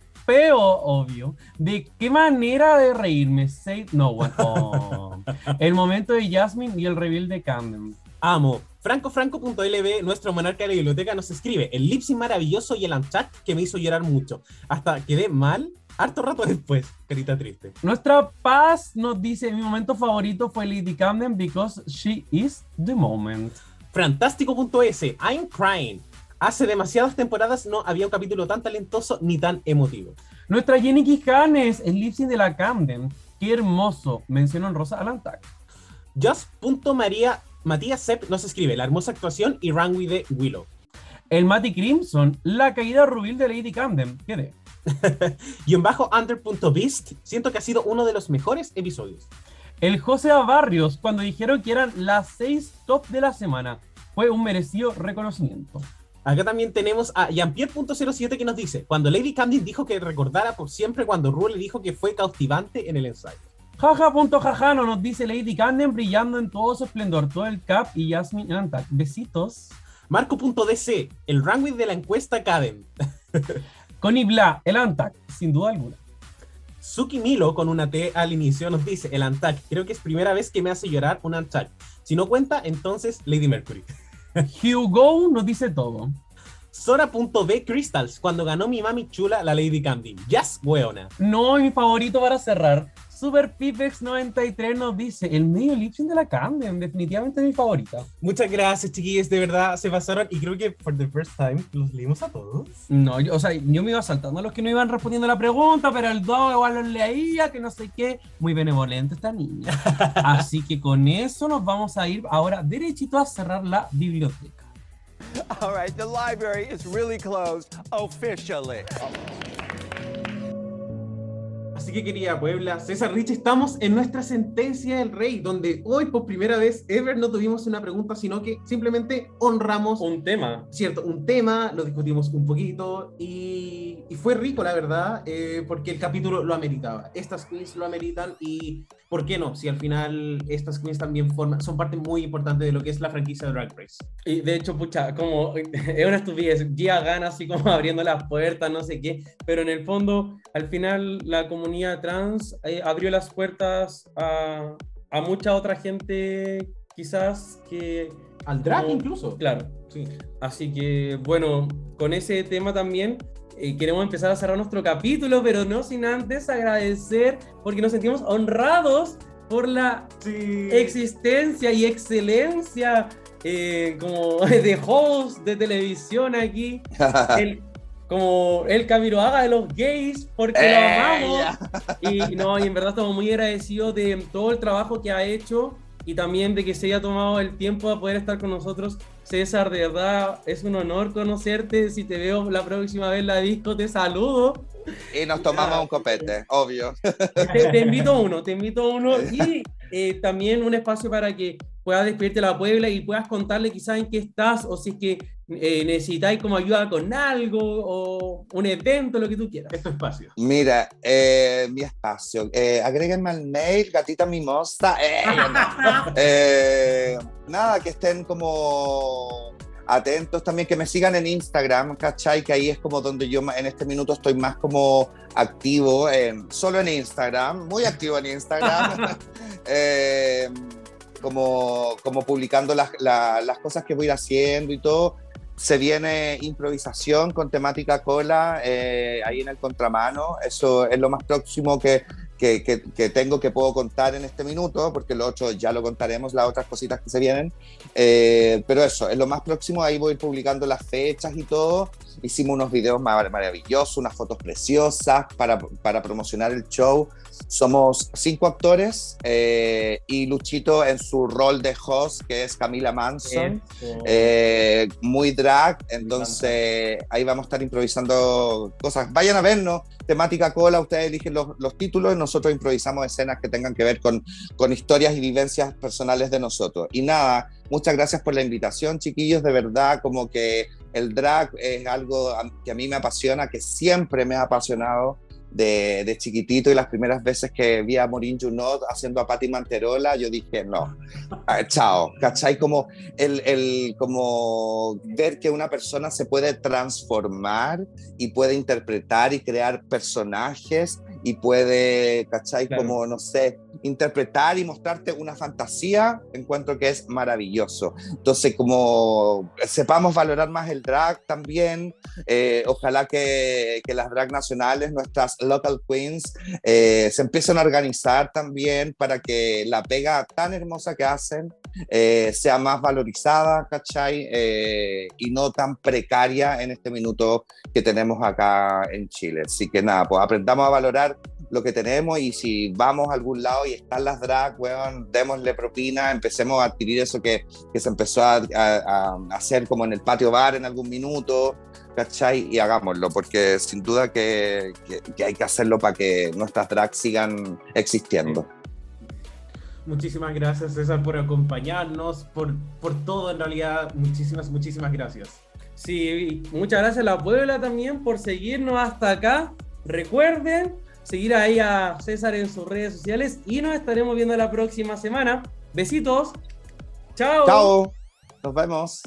obvio. ¿De qué manera de reírme? Say no one. Oh. El momento de Jasmine y el reveal de Camden. Amo. FrancoFranco.lb, nuestro monarca de la biblioteca, nos escribe el lip sync maravilloso y el Unchacked que me hizo llorar mucho. Hasta quedé mal harto rato después. Carita triste. Nuestra paz nos dice: Mi momento favorito fue Lady Camden because she is the moment. Fantástico.es, I'm crying. Hace demasiadas temporadas no había un capítulo tan talentoso ni tan emotivo. Nuestra Jenny Quijanes, el lip sync de la Camden. Qué hermoso. Mención honrosa al Antac. Just.maría Matías Sepp nos escribe la hermosa actuación y runway de Willow. El Matty Crimson, la caída rubil de Lady Camden. Quedé. y en bajo under.beast, siento que ha sido uno de los mejores episodios. El José Barrios, cuando dijeron que eran las seis top de la semana, fue un merecido reconocimiento. Acá también tenemos a Jean-Pierre.07 que nos dice, cuando Lady Camden dijo que recordara por siempre cuando Rue le dijo que fue cautivante en el ensayo. Jaja.jajano nos dice Lady Camden brillando en todo su esplendor, todo el cap y Jasmine Antac. Besitos. Marco.dc, el runway de la encuesta Cadem. Connie Bla, el Antac, sin duda alguna. Suki Milo con una T al inicio nos dice, el Antac, creo que es primera vez que me hace llorar un Antac. Si no cuenta, entonces Lady Mercury. Hugo nos dice todo. Sora.b Crystals, cuando ganó mi mami chula la Lady Candy. Yes, weona. No, mi favorito para cerrar. Super Pipex 93 nos dice el medio lip sync de la Camden, definitivamente mi favorita. Muchas gracias, chiquillos, de verdad se pasaron y creo que for the first time los leímos a todos. No, yo, o sea, yo me iba saltando a los que no iban respondiendo la pregunta, pero el dog igual los leía, que no sé qué. Muy benevolente esta niña. Así que con eso nos vamos a ir ahora derechito a cerrar la biblioteca. All right, the library is really closed officially. Así que querida Puebla, César Rich, estamos en nuestra sentencia del rey, donde hoy por primera vez ever no tuvimos una pregunta, sino que simplemente honramos Un tema. cierto, un tema, lo discutimos un poquito y, y fue rico, la verdad, eh, porque el capítulo lo ameritaba. Estas queens lo ameritan y, ¿por qué no? Si al final estas queens también forman, son parte muy importante de lo que es la franquicia de Drag Race. Y de hecho, pucha, como es una estupidez, Gia gana así como abriendo las puertas, no sé qué, pero en el fondo, al final, la comunidad trans eh, abrió las puertas a, a mucha otra gente, quizás que. Al drag como- incluso. Claro. Sí. Así que, bueno, con ese tema también eh, queremos empezar a cerrar nuestro capítulo, pero no sin antes agradecer, porque nos sentimos honrados por la existencia y excelencia eh, como de host de televisión aquí, el- como el Camiroaga de los gays, porque Eh, lo amamos. Y no, y en verdad estamos muy agradecidos de todo el trabajo que ha hecho y también de que se haya tomado el tiempo de poder estar con nosotros. César, de verdad, es un honor conocerte. Si te veo la próxima vez en la disco, te saludo. Y nos tomamos un copete, obvio. Te, te invito a uno, te invito a uno y eh, también un espacio para que puedas despedirte de la Puebla y puedas contarle quizás en qué estás o si es que eh, necesitáis como ayuda con algo o un evento, lo que tú quieras. Es tu espacio. Mira, eh, mi espacio. Eh, agréguenme al mail, gatita mimosa. Eh, no. Eh, nada, que estén como atentos también, que me sigan en Instagram, ¿cachai? Que ahí es como donde yo en este minuto estoy más como activo, en- solo en Instagram, muy activo en Instagram. Eh, como, como publicando las, la- las cosas que voy a ir haciendo y todo. Se viene improvisación con temática cola eh, ahí en el contramano. Eso es lo más próximo que, que, que- que tengo que puedo contar en este minuto, porque lo otro ya lo contaremos, las otras cositas que se vienen. Eh, pero eso, es lo más próximo. Ahí voy publicando las fechas y todo. Hicimos unos videos mar- maravillosos, unas fotos preciosas para, para promocionar el show. Somos cinco actores eh, y Luchito en su rol de host, que es Camila Manson. Eh, muy drag, entonces ahí vamos a estar improvisando cosas. Vayan a vernos, temática cola, ustedes eligen los, los títulos y nosotros improvisamos escenas que tengan que ver con, con historias y vivencias personales de nosotros. Y nada, muchas gracias por la invitación, chiquillos, de verdad, como que el drag es algo que a mí me apasiona, que siempre me ha apasionado. De, de chiquitito y las primeras veces que vi a Maureen Junot haciendo a Patti Manterola, yo dije, no, ah, chao, ¿cachai? Como el, el- como ver que una persona se puede transformar y puede interpretar y crear personajes y puede, ¿cachai? Claro. Como, no sé, interpretar y mostrarte una fantasía, encuentro que es maravilloso. Entonces, como sepamos valorar más el drag también, eh, ojalá que, que las drag nacionales, nuestras local queens, eh, se empiecen a organizar también para que la pega tan hermosa que hacen eh, sea más valorizada, ¿cachai? Y no tan precaria en este minuto que tenemos acá en Chile. Así que nada, pues aprendamos a valorar lo que tenemos y si vamos a algún lado y están las drag, weón, démosle propina, empecemos a adquirir eso que, que se empezó a, hacer como en el patio bar en algún minuto, ¿cachai? Y hagámoslo, porque sin duda que, que- hay que hacerlo para que nuestras drags sigan existiendo. Muchísimas gracias, César, por acompañarnos, por, por todo, en realidad. Muchísimas, muchísimas gracias. Sí, muchas gracias a la Puebla también por seguirnos hasta acá. Recuerden seguir ahí a César en sus redes sociales y nos estaremos viendo la próxima semana. Besitos. Chao. Chao, nos vemos.